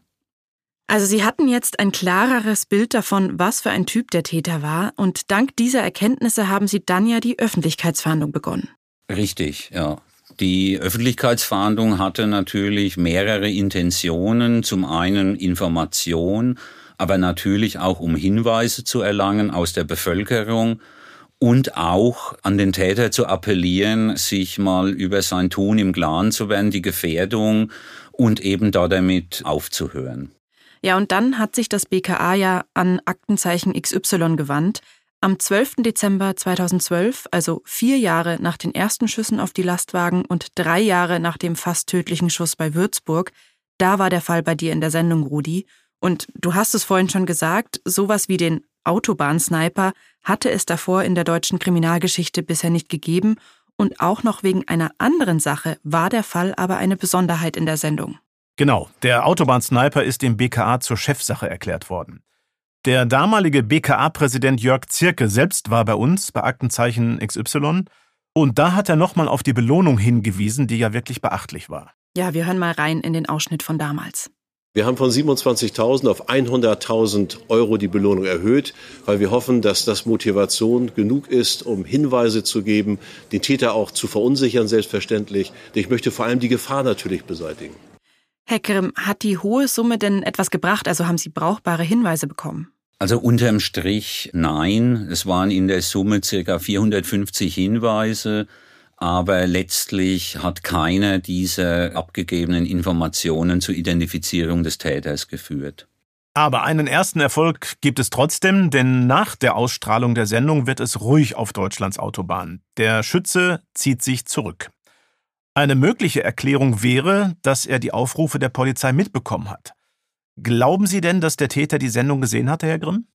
S2: Also Sie hatten jetzt ein klareres Bild davon, was für ein Typ der Täter war, und dank dieser Erkenntnisse haben Sie dann ja die Öffentlichkeitsfahndung begonnen.
S3: Richtig, ja. Die Öffentlichkeitsfahndung hatte natürlich mehrere Intentionen. Zum einen Information, aber natürlich auch um Hinweise zu erlangen aus der Bevölkerung und auch an den Täter zu appellieren, sich mal über sein Tun im Klaren zu werden, die Gefährdung und eben da damit aufzuhören.
S2: Ja, und dann hat sich das BKA ja an Aktenzeichen XY gewandt. Am 12. Dezember 2012, also vier Jahre nach den ersten Schüssen auf die Lastwagen und drei Jahre nach dem fast tödlichen Schuss bei Würzburg, da war der Fall bei dir in der Sendung, Rudi. Und du hast es vorhin schon gesagt, sowas wie den Autobahnsniper hatte es davor in der deutschen Kriminalgeschichte bisher nicht gegeben und auch noch wegen einer anderen Sache war der Fall aber eine Besonderheit in der Sendung.
S1: Genau, der Autobahnsniper ist dem BKA zur Chefsache erklärt worden. Der damalige BKA-Präsident Jörg Zirke selbst war bei uns bei Aktenzeichen XY und da hat er nochmal auf die Belohnung hingewiesen, die ja wirklich beachtlich war.
S2: Ja, wir hören mal rein in den Ausschnitt von damals.
S4: Wir haben von 27.000 auf 100.000 Euro die Belohnung erhöht, weil wir hoffen, dass das Motivation genug ist, um Hinweise zu geben, den Täter auch zu verunsichern, selbstverständlich. Ich möchte vor allem die Gefahr natürlich beseitigen.
S2: Herr Grimm, hat die hohe Summe denn etwas gebracht? Also haben Sie brauchbare Hinweise bekommen?
S3: Also unterm Strich nein. Es waren in der Summe circa 450 Hinweise aber letztlich hat keiner dieser abgegebenen Informationen zur Identifizierung des Täters geführt.
S1: Aber einen ersten Erfolg gibt es trotzdem, denn nach der Ausstrahlung der Sendung wird es ruhig auf Deutschlands Autobahn. Der Schütze zieht sich zurück. Eine mögliche Erklärung wäre, dass er die Aufrufe der Polizei mitbekommen hat. Glauben Sie denn, dass der Täter die Sendung gesehen hatte, Herr Grimm?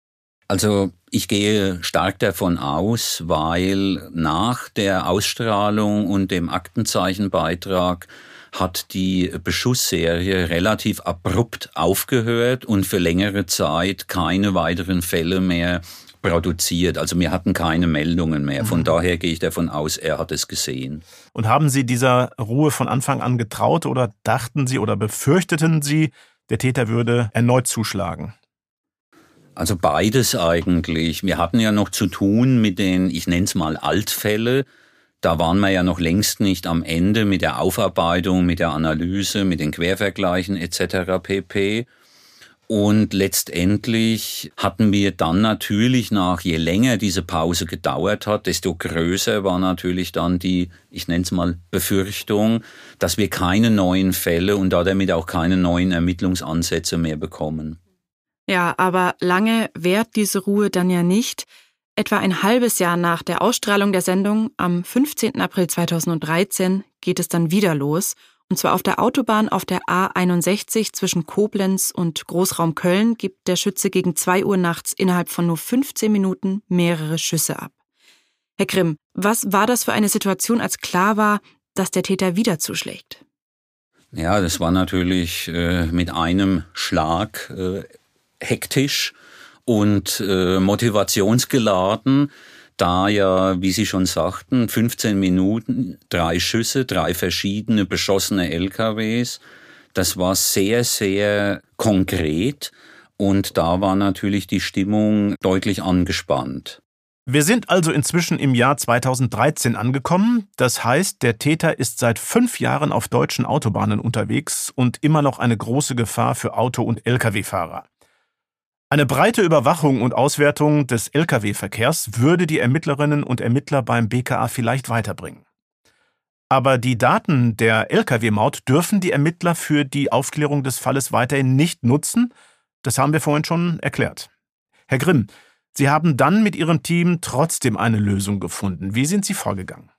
S3: Also ich gehe stark davon aus, weil nach der Ausstrahlung und dem Aktenzeichenbeitrag hat die Beschussserie relativ abrupt aufgehört und für längere Zeit keine weiteren Fälle mehr produziert. Also wir hatten keine Meldungen mehr. Von mhm. daher gehe ich davon aus, er hat es gesehen.
S1: Und haben Sie dieser Ruhe von Anfang an getraut oder dachten Sie oder befürchteten Sie, der Täter würde erneut zuschlagen?
S3: Also beides eigentlich. Wir hatten ja noch zu tun mit den, ich nenne es mal Altfälle. Da waren wir ja noch längst nicht am Ende mit der Aufarbeitung, mit der Analyse, mit den Quervergleichen etc. pp. Und letztendlich hatten wir dann natürlich nach, je länger diese Pause gedauert hat, desto größer war natürlich dann die, ich nenne es mal, Befürchtung, dass wir keine neuen Fälle und damit auch keine neuen Ermittlungsansätze mehr bekommen.
S2: Ja, aber lange währt diese Ruhe dann ja nicht. Etwa ein halbes Jahr nach der Ausstrahlung der Sendung, am 15. April 2013, geht es dann wieder los. Und zwar auf der Autobahn auf der A61 zwischen Koblenz und Großraum Köln gibt der Schütze gegen 2 Uhr nachts innerhalb von nur 15 Minuten mehrere Schüsse ab. Herr Grimm, was war das für eine Situation, als klar war, dass der Täter wieder zuschlägt?
S3: Ja, das war natürlich äh, mit einem Schlag äh, hektisch und äh, motivationsgeladen, da ja, wie Sie schon sagten, 15 Minuten, drei Schüsse, drei verschiedene beschossene LKWs. Das war sehr, sehr konkret und da war natürlich die Stimmung deutlich angespannt.
S1: Wir sind also inzwischen im Jahr 2013 angekommen. Das heißt, der Täter ist seit fünf Jahren auf deutschen Autobahnen unterwegs und immer noch eine große Gefahr für Auto- und Lkw-Fahrer. Eine breite Überwachung und Auswertung des Lkw-Verkehrs würde die Ermittlerinnen und Ermittler beim BKA vielleicht weiterbringen. Aber die Daten der Lkw-Maut dürfen die Ermittler für die Aufklärung des Falles weiterhin nicht nutzen. Das haben wir vorhin schon erklärt. Herr Grimm, Sie haben dann mit Ihrem Team trotzdem eine Lösung gefunden. Wie sind Sie vorgegangen?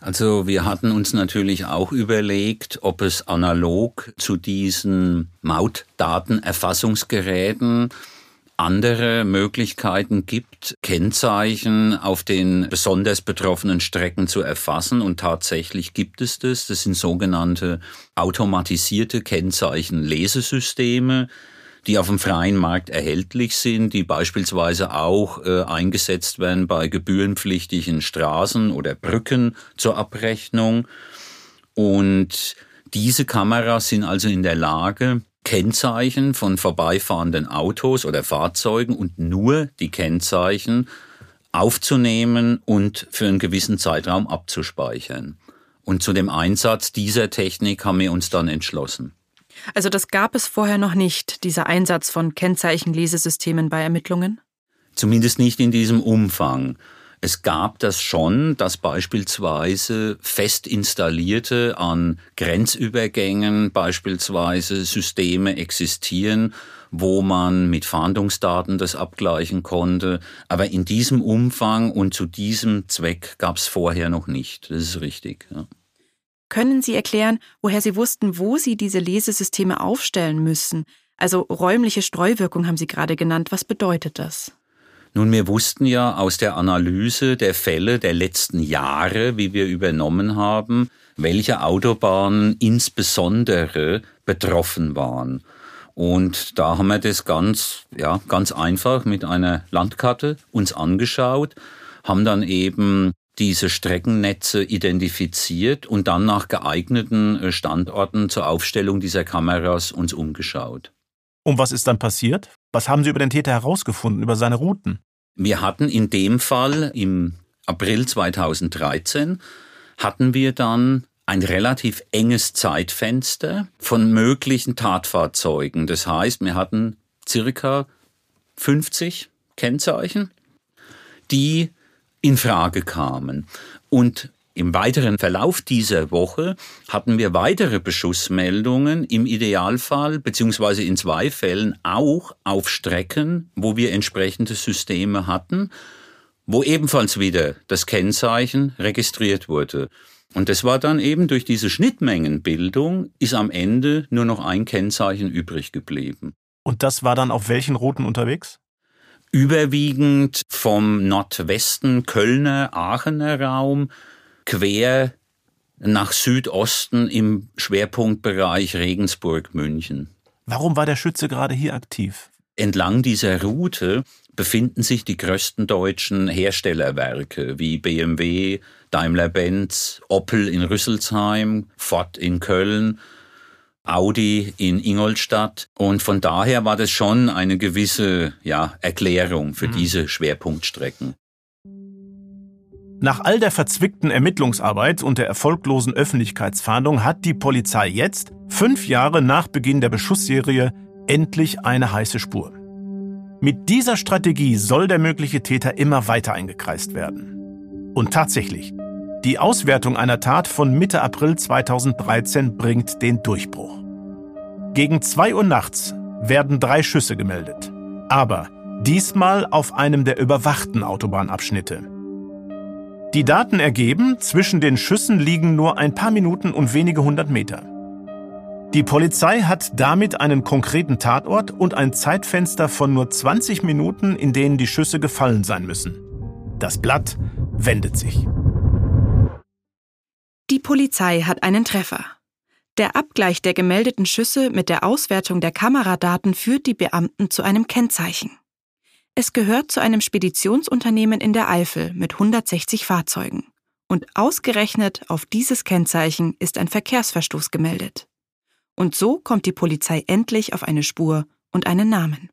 S3: Also wir hatten uns natürlich auch überlegt, ob es analog zu diesen Mautdatenerfassungsgeräten andere Möglichkeiten gibt, Kennzeichen auf den besonders betroffenen Strecken zu erfassen. Und tatsächlich gibt es das. Das sind sogenannte automatisierte Kennzeichenlesesysteme die auf dem freien Markt erhältlich sind, die beispielsweise auch äh, eingesetzt werden bei gebührenpflichtigen Straßen oder Brücken zur Abrechnung. Und diese Kameras sind also in der Lage, Kennzeichen von vorbeifahrenden Autos oder Fahrzeugen und nur die Kennzeichen aufzunehmen und für einen gewissen Zeitraum abzuspeichern. Und zu dem Einsatz dieser Technik haben wir uns dann entschlossen.
S2: Also das gab es vorher noch nicht, dieser Einsatz von Kennzeichenlesesystemen bei Ermittlungen?
S3: Zumindest nicht in diesem Umfang. Es gab das schon, dass beispielsweise fest installierte an Grenzübergängen beispielsweise Systeme existieren, wo man mit Fahndungsdaten das abgleichen konnte. Aber in diesem Umfang und zu diesem Zweck gab es vorher noch nicht. Das ist richtig. Ja.
S2: Können Sie erklären, woher Sie wussten, wo Sie diese Lesesysteme aufstellen müssen? Also räumliche Streuwirkung haben Sie gerade genannt. Was bedeutet das?
S3: Nun, wir wussten ja aus der Analyse der Fälle der letzten Jahre, wie wir übernommen haben, welche Autobahnen insbesondere betroffen waren. Und da haben wir das ganz, ja, ganz einfach mit einer Landkarte uns angeschaut, haben dann eben diese Streckennetze identifiziert und dann nach geeigneten äh, Standorten zur Aufstellung dieser Kameras uns umgeschaut.
S1: Und was ist dann passiert? Was haben Sie über den Täter herausgefunden, über seine Routen?
S3: Wir hatten in dem Fall im April 2013 hatten wir dann ein relativ enges Zeitfenster von möglichen Tatfahrzeugen. Das heißt, wir hatten circa 50 Kennzeichen, die in Frage kamen. Und im weiteren Verlauf dieser Woche hatten wir weitere Beschussmeldungen, im Idealfall beziehungsweise in zwei Fällen auch auf Strecken, wo wir entsprechende Systeme hatten, wo ebenfalls wieder das Kennzeichen registriert wurde. Und das war dann eben durch diese Schnittmengenbildung, ist am Ende nur noch ein Kennzeichen übrig geblieben.
S1: Und das war dann auf welchen Routen unterwegs?
S3: Überwiegend vom Nordwesten Kölner, Aachener Raum quer nach Südosten im Schwerpunktbereich Regensburg, München.
S1: Warum war der Schütze gerade hier aktiv?
S3: Entlang dieser Route befinden sich die größten deutschen Herstellerwerke wie BMW, Daimler-Benz, Opel in Rüsselsheim, Ford in Köln Audi in Ingolstadt. Und von daher war das schon eine gewisse ja, Erklärung für mhm. diese Schwerpunktstrecken.
S1: Nach all der verzwickten Ermittlungsarbeit und der erfolglosen Öffentlichkeitsfahndung hat die Polizei jetzt, fünf Jahre nach Beginn der Beschussserie, endlich eine heiße Spur. Mit dieser Strategie soll der mögliche Täter immer weiter eingekreist werden. Und tatsächlich, die Auswertung einer Tat von Mitte April 2013 bringt den Durchbruch. Gegen 2 Uhr nachts werden drei Schüsse gemeldet. Aber diesmal auf einem der überwachten Autobahnabschnitte. Die Daten ergeben, zwischen den Schüssen liegen nur ein paar Minuten und wenige hundert Meter. Die Polizei hat damit einen konkreten Tatort und ein Zeitfenster von nur 20 Minuten, in denen die Schüsse gefallen sein müssen. Das Blatt wendet sich.
S2: Die Polizei hat einen Treffer. Der Abgleich der gemeldeten Schüsse mit der Auswertung der Kameradaten führt die Beamten zu einem Kennzeichen. Es gehört zu einem Speditionsunternehmen in der Eifel mit 160 Fahrzeugen. Und ausgerechnet auf dieses Kennzeichen ist ein Verkehrsverstoß gemeldet. Und so kommt die Polizei endlich auf eine Spur und einen Namen.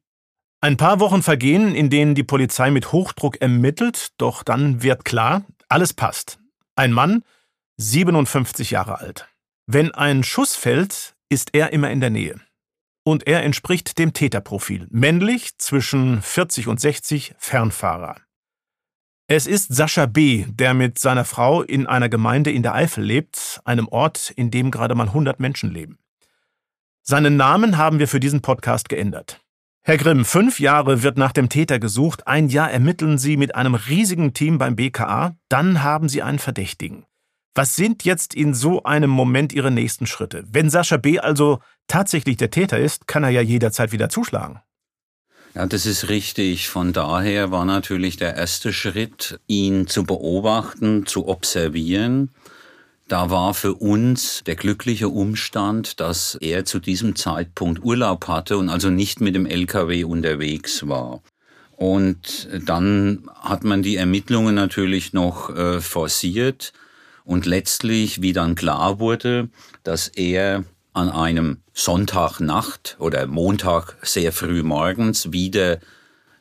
S1: Ein paar Wochen vergehen, in denen die Polizei mit Hochdruck ermittelt, doch dann wird klar, alles passt. Ein Mann, 57 Jahre alt. Wenn ein Schuss fällt, ist er immer in der Nähe. Und er entspricht dem Täterprofil. Männlich zwischen 40 und 60 Fernfahrer. Es ist Sascha B., der mit seiner Frau in einer Gemeinde in der Eifel lebt, einem Ort, in dem gerade mal 100 Menschen leben. Seinen Namen haben wir für diesen Podcast geändert. Herr Grimm, fünf Jahre wird nach dem Täter gesucht, ein Jahr ermitteln Sie mit einem riesigen Team beim BKA, dann haben Sie einen Verdächtigen. Was sind jetzt in so einem Moment Ihre nächsten Schritte? Wenn Sascha B. also tatsächlich der Täter ist, kann er ja jederzeit wieder zuschlagen.
S3: Ja, das ist richtig. Von daher war natürlich der erste Schritt, ihn zu beobachten, zu observieren. Da war für uns der glückliche Umstand, dass er zu diesem Zeitpunkt Urlaub hatte und also nicht mit dem LKW unterwegs war. Und dann hat man die Ermittlungen natürlich noch äh, forciert und letztlich, wie dann klar wurde, dass er an einem Sonntagnacht oder Montag sehr früh morgens wieder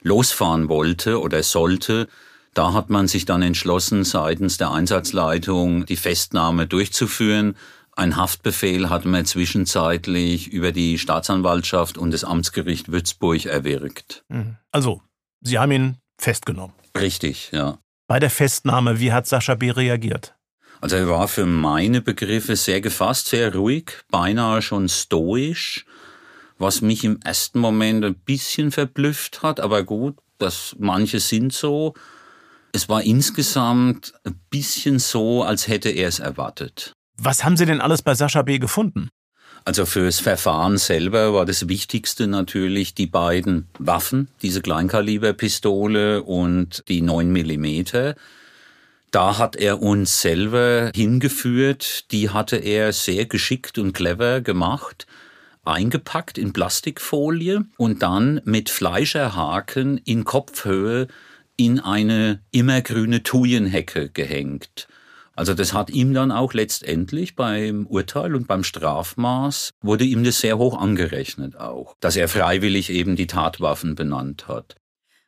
S3: losfahren wollte oder sollte, da hat man sich dann entschlossen, seitens der Einsatzleitung die Festnahme durchzuführen. Ein Haftbefehl hat man zwischenzeitlich über die Staatsanwaltschaft und das Amtsgericht Würzburg erwirkt.
S1: Mhm. Also, Sie haben ihn festgenommen.
S3: Richtig, ja.
S1: Bei der Festnahme, wie hat Sascha B. reagiert?
S3: Also er war für meine Begriffe sehr gefasst, sehr ruhig, beinahe schon stoisch, was mich im ersten Moment ein bisschen verblüfft hat, aber gut, dass manche sind so. Es war insgesamt ein bisschen so, als hätte er es erwartet.
S1: Was haben Sie denn alles bei Sascha B. gefunden?
S3: Also fürs Verfahren selber war das Wichtigste natürlich die beiden Waffen, diese Kleinkaliberpistole und die 9 Millimeter. Da hat er uns selber hingeführt. Die hatte er sehr geschickt und clever gemacht eingepackt in Plastikfolie und dann mit Fleischerhaken in Kopfhöhe in eine immergrüne Thujenhecke gehängt. Also das hat ihm dann auch letztendlich beim Urteil und beim Strafmaß wurde ihm das sehr hoch angerechnet auch, dass er freiwillig eben die Tatwaffen benannt hat.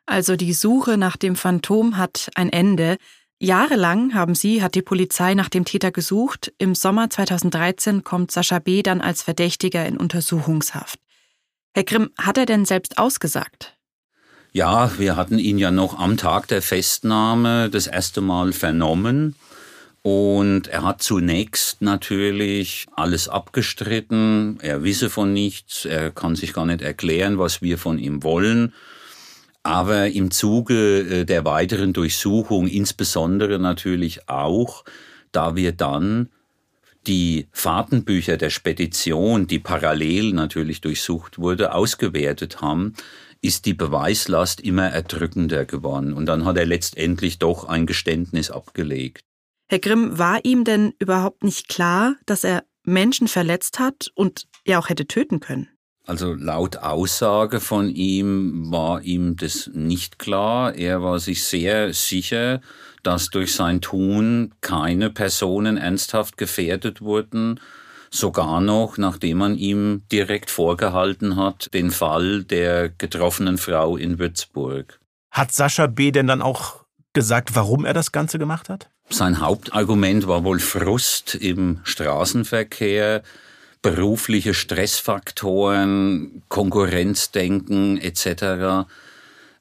S2: Also die Suche nach dem Phantom hat ein Ende. Jahrelang haben sie, hat die Polizei nach dem Täter gesucht. Im Sommer 2013 kommt Sascha B. dann als Verdächtiger in Untersuchungshaft. Herr Grimm, hat er denn selbst ausgesagt?
S3: Ja, wir hatten ihn ja noch am Tag der Festnahme das erste Mal vernommen. Und er hat zunächst natürlich alles abgestritten. Er wisse von nichts. Er kann sich gar nicht erklären, was wir von ihm wollen. Aber im Zuge äh, der weiteren Durchsuchung, insbesondere natürlich auch, da wir dann die Fahrtenbücher der Spedition, die parallel natürlich durchsucht wurde, ausgewertet haben, ist die Beweislast immer erdrückender geworden. Und dann hat er letztendlich doch ein Geständnis abgelegt.
S2: Herr Grimm, war ihm denn überhaupt nicht klar, dass er Menschen verletzt hat und ja auch hätte töten können?
S3: Also laut Aussage von ihm war ihm das nicht klar. Er war sich sehr sicher, dass durch sein Tun keine Personen ernsthaft gefährdet wurden, sogar noch, nachdem man ihm direkt vorgehalten hat, den Fall der getroffenen Frau in Würzburg.
S1: Hat Sascha B. denn dann auch gesagt, warum er das Ganze gemacht hat?
S3: Sein Hauptargument war wohl Frust im Straßenverkehr berufliche Stressfaktoren, Konkurrenzdenken etc.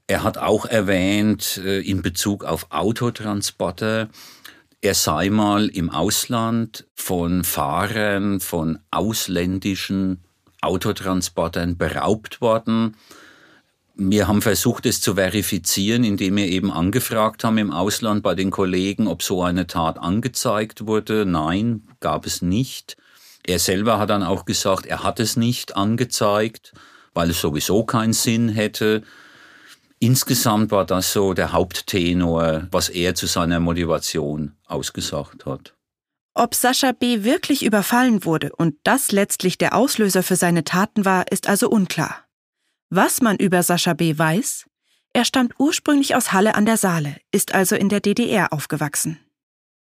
S3: Er hat auch erwähnt äh, in Bezug auf Autotransporter, er sei mal im Ausland von Fahrern von ausländischen Autotransportern beraubt worden. Wir haben versucht, es zu verifizieren, indem wir eben angefragt haben im Ausland bei den Kollegen, ob so eine Tat angezeigt wurde. Nein, gab es nicht. Er selber hat dann auch gesagt, er hat es nicht angezeigt, weil es sowieso keinen Sinn hätte. Insgesamt war das so der Haupttenor, was er zu seiner Motivation ausgesagt hat.
S2: Ob Sascha B. wirklich überfallen wurde und das letztlich der Auslöser für seine Taten war, ist also unklar. Was man über Sascha B. weiß? Er stammt ursprünglich aus Halle an der Saale, ist also in der DDR aufgewachsen.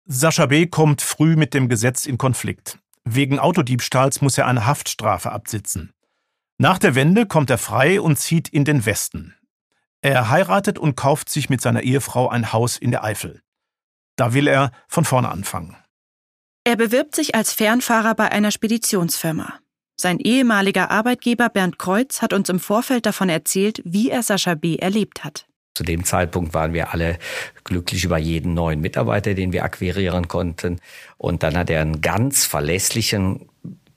S1: Sascha B. kommt früh mit dem Gesetz in Konflikt. Wegen Autodiebstahls muss er eine Haftstrafe absitzen. Nach der Wende kommt er frei und zieht in den Westen. Er heiratet und kauft sich mit seiner Ehefrau ein Haus in der Eifel. Da will er von vorne anfangen.
S2: Er bewirbt sich als Fernfahrer bei einer Speditionsfirma. Sein ehemaliger Arbeitgeber Bernd Kreuz hat uns im Vorfeld davon erzählt, wie er Sascha B. erlebt hat.
S5: Zu dem Zeitpunkt waren wir alle glücklich über jeden neuen Mitarbeiter, den wir akquirieren konnten. Und dann hat er einen ganz verlässlichen,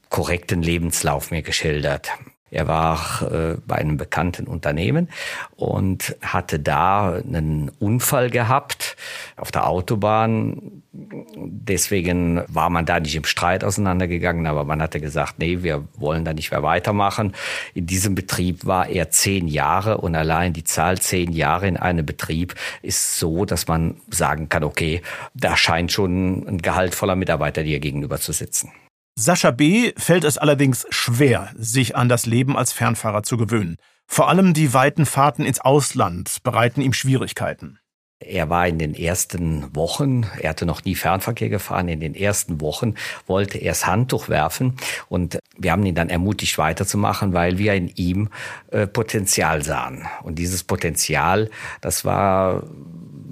S5: korrekten Lebenslauf mir geschildert. Er war äh, bei einem bekannten Unternehmen und hatte da einen Unfall gehabt auf der Autobahn. Deswegen war man da nicht im Streit auseinandergegangen, aber man hatte gesagt, nee, wir wollen da nicht mehr weitermachen. In diesem Betrieb war er zehn Jahre und allein die Zahl zehn Jahre in einem Betrieb ist so, dass man sagen kann, okay, da scheint schon ein gehaltvoller Mitarbeiter dir gegenüber zu sitzen.
S1: Sascha B. fällt es allerdings schwer, sich an das Leben als Fernfahrer zu gewöhnen. Vor allem die weiten Fahrten ins Ausland bereiten ihm Schwierigkeiten.
S5: Er war in den ersten Wochen, er hatte noch nie Fernverkehr gefahren, in den ersten Wochen wollte er das Handtuch werfen und wir haben ihn dann ermutigt weiterzumachen, weil wir in ihm äh, Potenzial sahen. Und dieses Potenzial, das war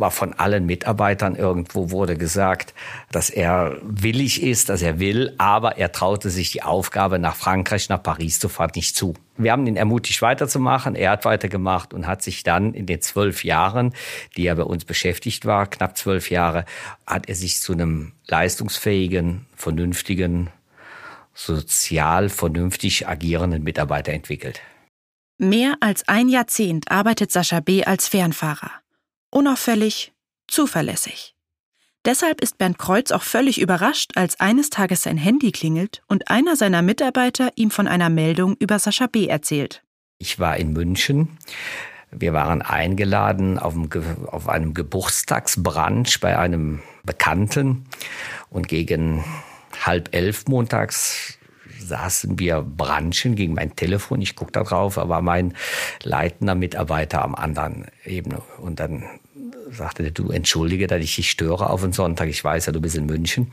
S5: war von allen Mitarbeitern irgendwo wurde gesagt, dass er willig ist, dass er will, aber er traute sich die Aufgabe, nach Frankreich, nach Paris zu fahren, nicht zu. Wir haben ihn ermutigt, weiterzumachen. Er hat weitergemacht und hat sich dann in den zwölf Jahren, die er bei uns beschäftigt war, knapp zwölf Jahre, hat er sich zu einem leistungsfähigen, vernünftigen, sozial vernünftig agierenden Mitarbeiter entwickelt.
S2: Mehr als ein Jahrzehnt arbeitet Sascha B. als Fernfahrer unauffällig, zuverlässig. Deshalb ist Bernd Kreuz auch völlig überrascht, als eines Tages sein Handy klingelt und einer seiner Mitarbeiter ihm von einer Meldung über Sascha B. erzählt.
S5: Ich war in München. Wir waren eingeladen auf einem, auf einem Geburtstagsbrunch bei einem Bekannten und gegen halb elf montags saßen wir branchen gegen mein Telefon. Ich gucke da drauf, aber mein leitender Mitarbeiter am anderen Ebene. Und dann sagte der, du entschuldige, dass ich dich störe auf den Sonntag. Ich weiß ja, du bist in München.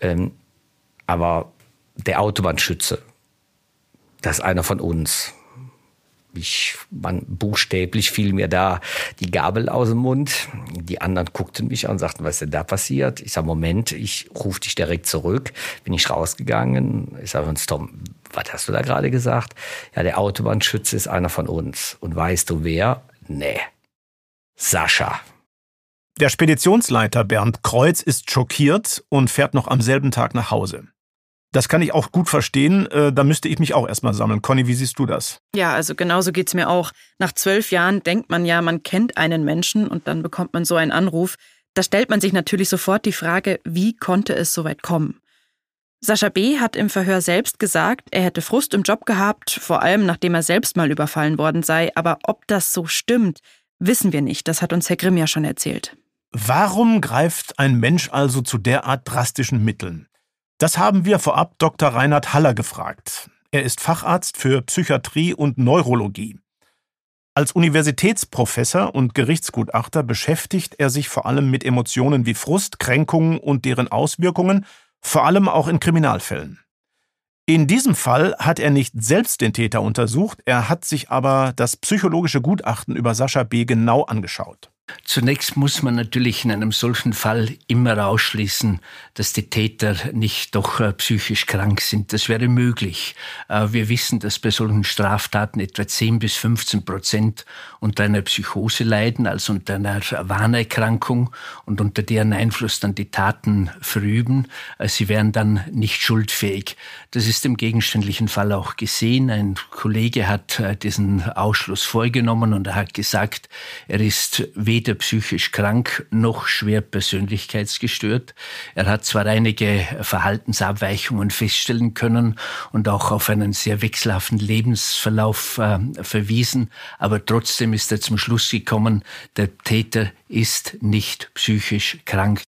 S5: Ähm, aber der Autobahnschütze, das ist einer von uns ich, man, buchstäblich fiel mir da die Gabel aus dem Mund. Die anderen guckten mich an und sagten, was ist denn da passiert? Ich sage, Moment, ich rufe dich direkt zurück. Bin ich rausgegangen. Ich sage uns, Tom, was hast du da gerade gesagt? Ja, der Autobahnschütze ist einer von uns. Und weißt du wer? Nee. Sascha.
S1: Der Speditionsleiter Bernd Kreuz ist schockiert und fährt noch am selben Tag nach Hause. Das kann ich auch gut verstehen. Äh, da müsste ich mich auch erstmal sammeln. Conny, wie siehst du das?
S2: Ja, also genauso geht's mir auch. Nach zwölf Jahren denkt man ja, man kennt einen Menschen und dann bekommt man so einen Anruf. Da stellt man sich natürlich sofort die Frage, wie konnte es so weit kommen? Sascha B. hat im Verhör selbst gesagt, er hätte Frust im Job gehabt, vor allem nachdem er selbst mal überfallen worden sei. Aber ob das so stimmt, wissen wir nicht. Das hat uns Herr Grimm ja schon erzählt.
S1: Warum greift ein Mensch also zu derart drastischen Mitteln? Das haben wir vorab Dr. Reinhard Haller gefragt. Er ist Facharzt für Psychiatrie und Neurologie. Als Universitätsprofessor und Gerichtsgutachter beschäftigt er sich vor allem mit Emotionen wie Frust, Kränkungen und deren Auswirkungen, vor allem auch in Kriminalfällen. In diesem Fall hat er nicht selbst den Täter untersucht, er hat sich aber das psychologische Gutachten über Sascha B. genau angeschaut.
S6: Zunächst muss man natürlich in einem solchen Fall immer ausschließen, dass die Täter nicht doch äh, psychisch krank sind. Das wäre möglich. Äh, wir wissen, dass bei solchen Straftaten etwa 10 bis 15 Prozent unter einer Psychose leiden, also unter einer Wahnerkrankung und unter deren Einfluss dann die Taten verüben. Äh, sie wären dann nicht schuldfähig. Das ist im gegenständlichen Fall auch gesehen. Ein Kollege hat diesen Ausschluss vorgenommen und er hat gesagt, er ist weder weder psychisch krank noch schwer persönlichkeitsgestört. Er hat zwar einige Verhaltensabweichungen feststellen können und auch auf einen sehr wechselhaften Lebensverlauf äh, verwiesen, aber trotzdem ist er zum Schluss gekommen, der Täter ist nicht psychisch krank.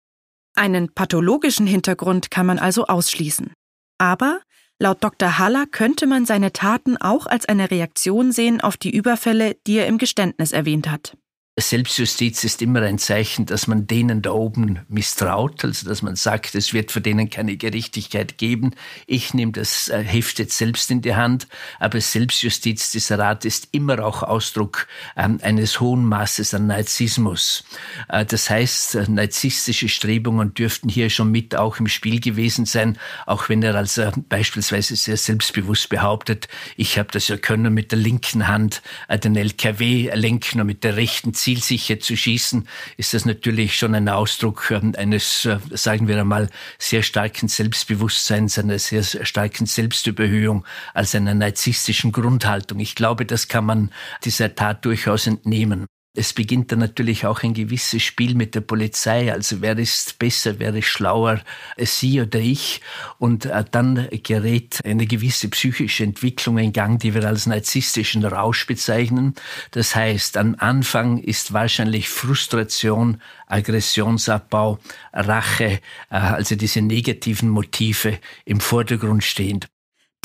S2: Einen pathologischen Hintergrund kann man also ausschließen. Aber Laut Dr. Haller könnte man seine Taten auch als eine Reaktion sehen auf die Überfälle, die er im Geständnis erwähnt hat.
S6: Selbstjustiz ist immer ein Zeichen, dass man denen da oben misstraut, also dass man sagt, es wird für denen keine Gerechtigkeit geben. Ich nehme das äh, Heft jetzt selbst in die Hand, aber Selbstjustiz dieser Rat ist immer auch Ausdruck ähm, eines hohen Maßes an Narzissmus. Äh, das heißt, äh, narzisstische Strebungen dürften hier schon mit auch im Spiel gewesen sein, auch wenn er also beispielsweise sehr selbstbewusst behauptet, ich habe das ja können mit der linken Hand den LKW lenken und mit der rechten ziehen zielsicher zu schießen, ist das natürlich schon ein Ausdruck ähm, eines, äh, sagen wir einmal, sehr starken Selbstbewusstseins, einer sehr starken Selbstüberhöhung als einer narzisstischen Grundhaltung. Ich glaube, das kann man dieser Tat durchaus entnehmen. Es beginnt dann natürlich auch ein gewisses Spiel mit der Polizei. Also wer ist besser, wer ist schlauer, Sie oder ich? Und äh, dann gerät eine gewisse psychische Entwicklung in Gang, die wir als narzisstischen Rausch bezeichnen. Das heißt, am Anfang ist wahrscheinlich Frustration, Aggressionsabbau, Rache, äh, also diese negativen Motive im Vordergrund stehend.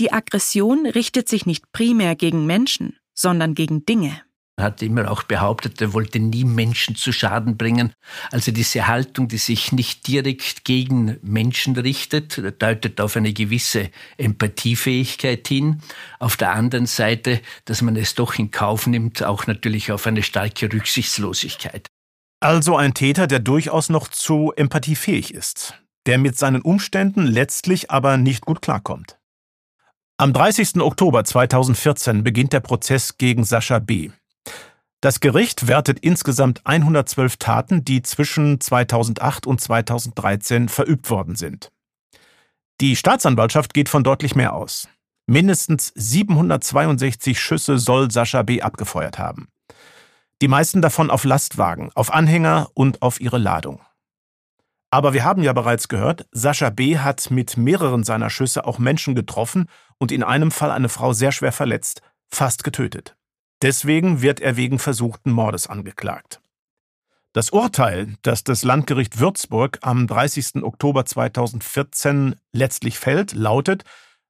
S2: Die Aggression richtet sich nicht primär gegen Menschen, sondern gegen Dinge.
S6: Hat immer auch behauptet, er wollte nie Menschen zu Schaden bringen. Also diese Haltung, die sich nicht direkt gegen Menschen richtet, deutet auf eine gewisse Empathiefähigkeit hin. Auf der anderen Seite, dass man es doch in Kauf nimmt, auch natürlich auf eine starke Rücksichtslosigkeit.
S1: Also ein Täter, der durchaus noch zu empathiefähig ist, der mit seinen Umständen letztlich aber nicht gut klarkommt. Am 30. Oktober 2014 beginnt der Prozess gegen Sascha B. Das Gericht wertet insgesamt 112 Taten, die zwischen 2008 und 2013 verübt worden sind. Die Staatsanwaltschaft geht von deutlich mehr aus. Mindestens 762 Schüsse soll Sascha B. abgefeuert haben. Die meisten davon auf Lastwagen, auf Anhänger und auf ihre Ladung. Aber wir haben ja bereits gehört, Sascha B. hat mit mehreren seiner Schüsse auch Menschen getroffen und in einem Fall eine Frau sehr schwer verletzt, fast getötet. Deswegen wird er wegen versuchten Mordes angeklagt. Das Urteil, das das Landgericht Würzburg am 30. Oktober 2014 letztlich fällt, lautet,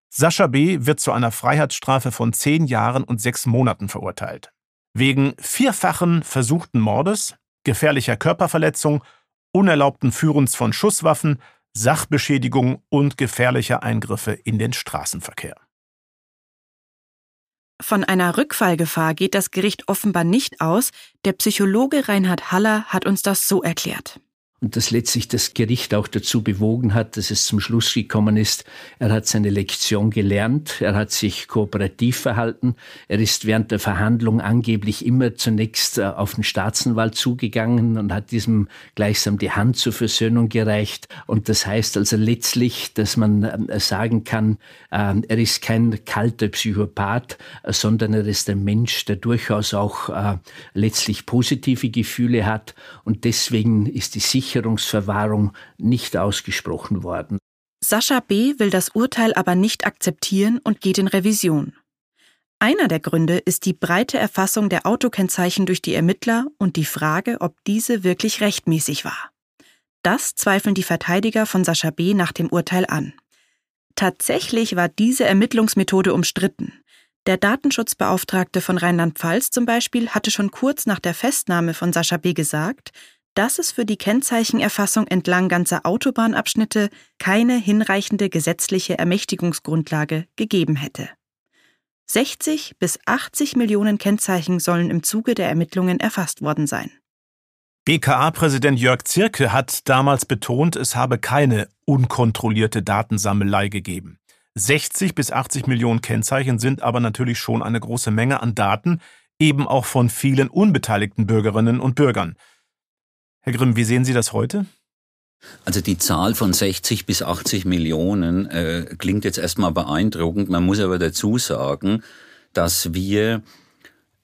S1: Sascha B. wird zu einer Freiheitsstrafe von zehn Jahren und sechs Monaten verurteilt. Wegen vierfachen versuchten Mordes, gefährlicher Körperverletzung, unerlaubten Führens von Schusswaffen, Sachbeschädigung und gefährlicher Eingriffe in den Straßenverkehr.
S2: Von einer Rückfallgefahr geht das Gericht offenbar nicht aus. Der Psychologe Reinhard Haller hat uns das so erklärt
S6: und das letztlich das Gericht auch dazu bewogen hat, dass es zum Schluss gekommen ist, er hat seine Lektion gelernt, er hat sich kooperativ verhalten, er ist während der Verhandlung angeblich immer zunächst äh, auf den Staatsanwalt zugegangen und hat diesem gleichsam die Hand zur Versöhnung gereicht. Und das heißt also letztlich, dass man äh, sagen kann, äh, er ist kein kalter Psychopath, sondern er ist ein Mensch, der durchaus auch letztlich positive Gefühle hat und deswegen ist die Sicherheit Sicherungsverwahrung nicht ausgesprochen worden.
S2: Sascha B. will das Urteil aber nicht akzeptieren und geht in Revision. Einer der Gründe ist die breite Erfassung der Autokennzeichen durch die Ermittler und die Frage, ob diese wirklich rechtmäßig war. Das zweifeln die Verteidiger von Sascha B. nach dem Urteil an. Tatsächlich war diese Ermittlungsmethode umstritten. Der Datenschutzbeauftragte von Rheinland-Pfalz zum Beispiel hatte schon kurz nach der Festnahme von Sascha B. gesagt, dass es für die Kennzeichenerfassung entlang ganzer Autobahnabschnitte keine hinreichende gesetzliche Ermächtigungsgrundlage gegeben hätte. 60 bis 80 Millionen Kennzeichen sollen im Zuge der Ermittlungen erfasst worden sein.
S1: BKA-Präsident Jörg Zirke hat damals betont, es habe keine unkontrollierte Datensammelei gegeben. 60 bis 80 Millionen Kennzeichen sind aber natürlich schon eine große Menge an Daten, eben auch von vielen unbeteiligten Bürgerinnen und Bürgern. Herr Grimm, wie sehen Sie das heute?
S3: Also die Zahl von 60 bis 80 Millionen äh, klingt jetzt erstmal beeindruckend. Man muss aber dazu sagen, dass wir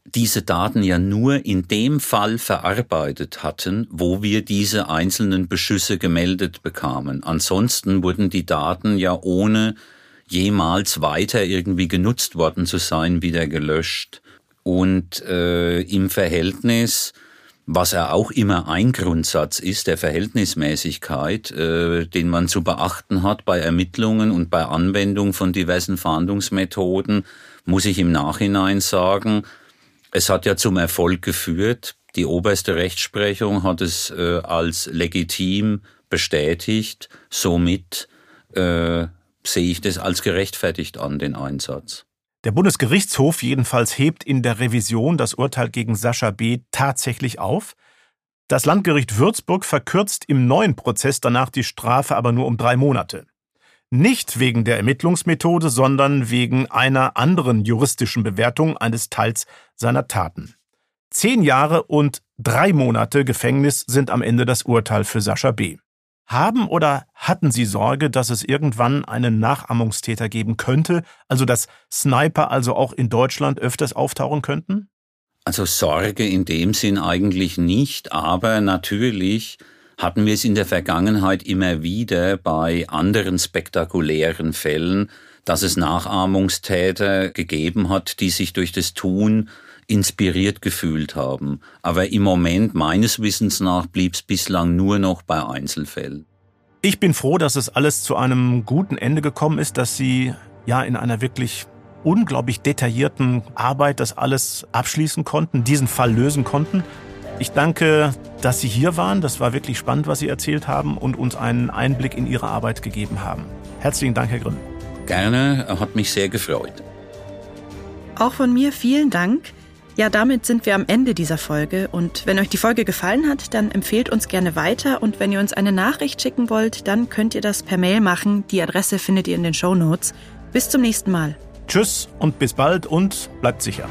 S3: diese Daten ja nur in dem Fall verarbeitet hatten, wo wir diese einzelnen Beschüsse gemeldet bekamen. Ansonsten wurden die Daten ja ohne jemals weiter irgendwie genutzt worden zu sein, wieder gelöscht. Und äh, im Verhältnis was ja auch immer ein Grundsatz ist, der Verhältnismäßigkeit, äh, den man zu beachten hat bei Ermittlungen und bei Anwendung von diversen Fahndungsmethoden, muss ich im Nachhinein sagen, es hat ja zum Erfolg geführt. Die oberste Rechtsprechung hat es äh, als legitim bestätigt. Somit äh, sehe ich das als gerechtfertigt an, den Einsatz.
S1: Der Bundesgerichtshof jedenfalls hebt in der Revision das Urteil gegen Sascha B. tatsächlich auf. Das Landgericht Würzburg verkürzt im neuen Prozess danach die Strafe aber nur um drei Monate. Nicht wegen der Ermittlungsmethode, sondern wegen einer anderen juristischen Bewertung eines Teils seiner Taten. Zehn Jahre und Drei Monate Gefängnis sind am Ende das Urteil für Sascha B. Haben oder hatten Sie Sorge, dass es irgendwann einen Nachahmungstäter geben könnte, also dass Sniper also auch in Deutschland öfters auftauchen könnten?
S3: Also Sorge in dem Sinn eigentlich nicht, aber natürlich hatten wir es in der Vergangenheit immer wieder bei anderen spektakulären Fällen, dass es Nachahmungstäter gegeben hat, die sich durch das Tun inspiriert gefühlt haben. Aber im Moment meines Wissens nach blieb es bislang nur noch bei Einzelfällen.
S1: Ich bin froh, dass es alles zu einem guten Ende gekommen ist, dass Sie ja in einer wirklich unglaublich detaillierten Arbeit das alles abschließen konnten, diesen Fall lösen konnten. Ich danke, dass Sie hier waren. Das war wirklich spannend, was Sie erzählt haben und uns einen Einblick in Ihre Arbeit gegeben haben. Herzlichen Dank, Herr Grimm.
S3: Gerne, hat mich sehr gefreut.
S2: Auch von mir vielen Dank. Ja, damit sind wir am Ende dieser Folge und wenn euch die Folge gefallen hat, dann empfehlt uns gerne weiter und wenn ihr uns eine Nachricht schicken wollt, dann könnt ihr das per Mail machen. Die Adresse findet ihr in den Show Notes. Bis zum nächsten Mal.
S1: Tschüss und bis bald und bleibt sicher.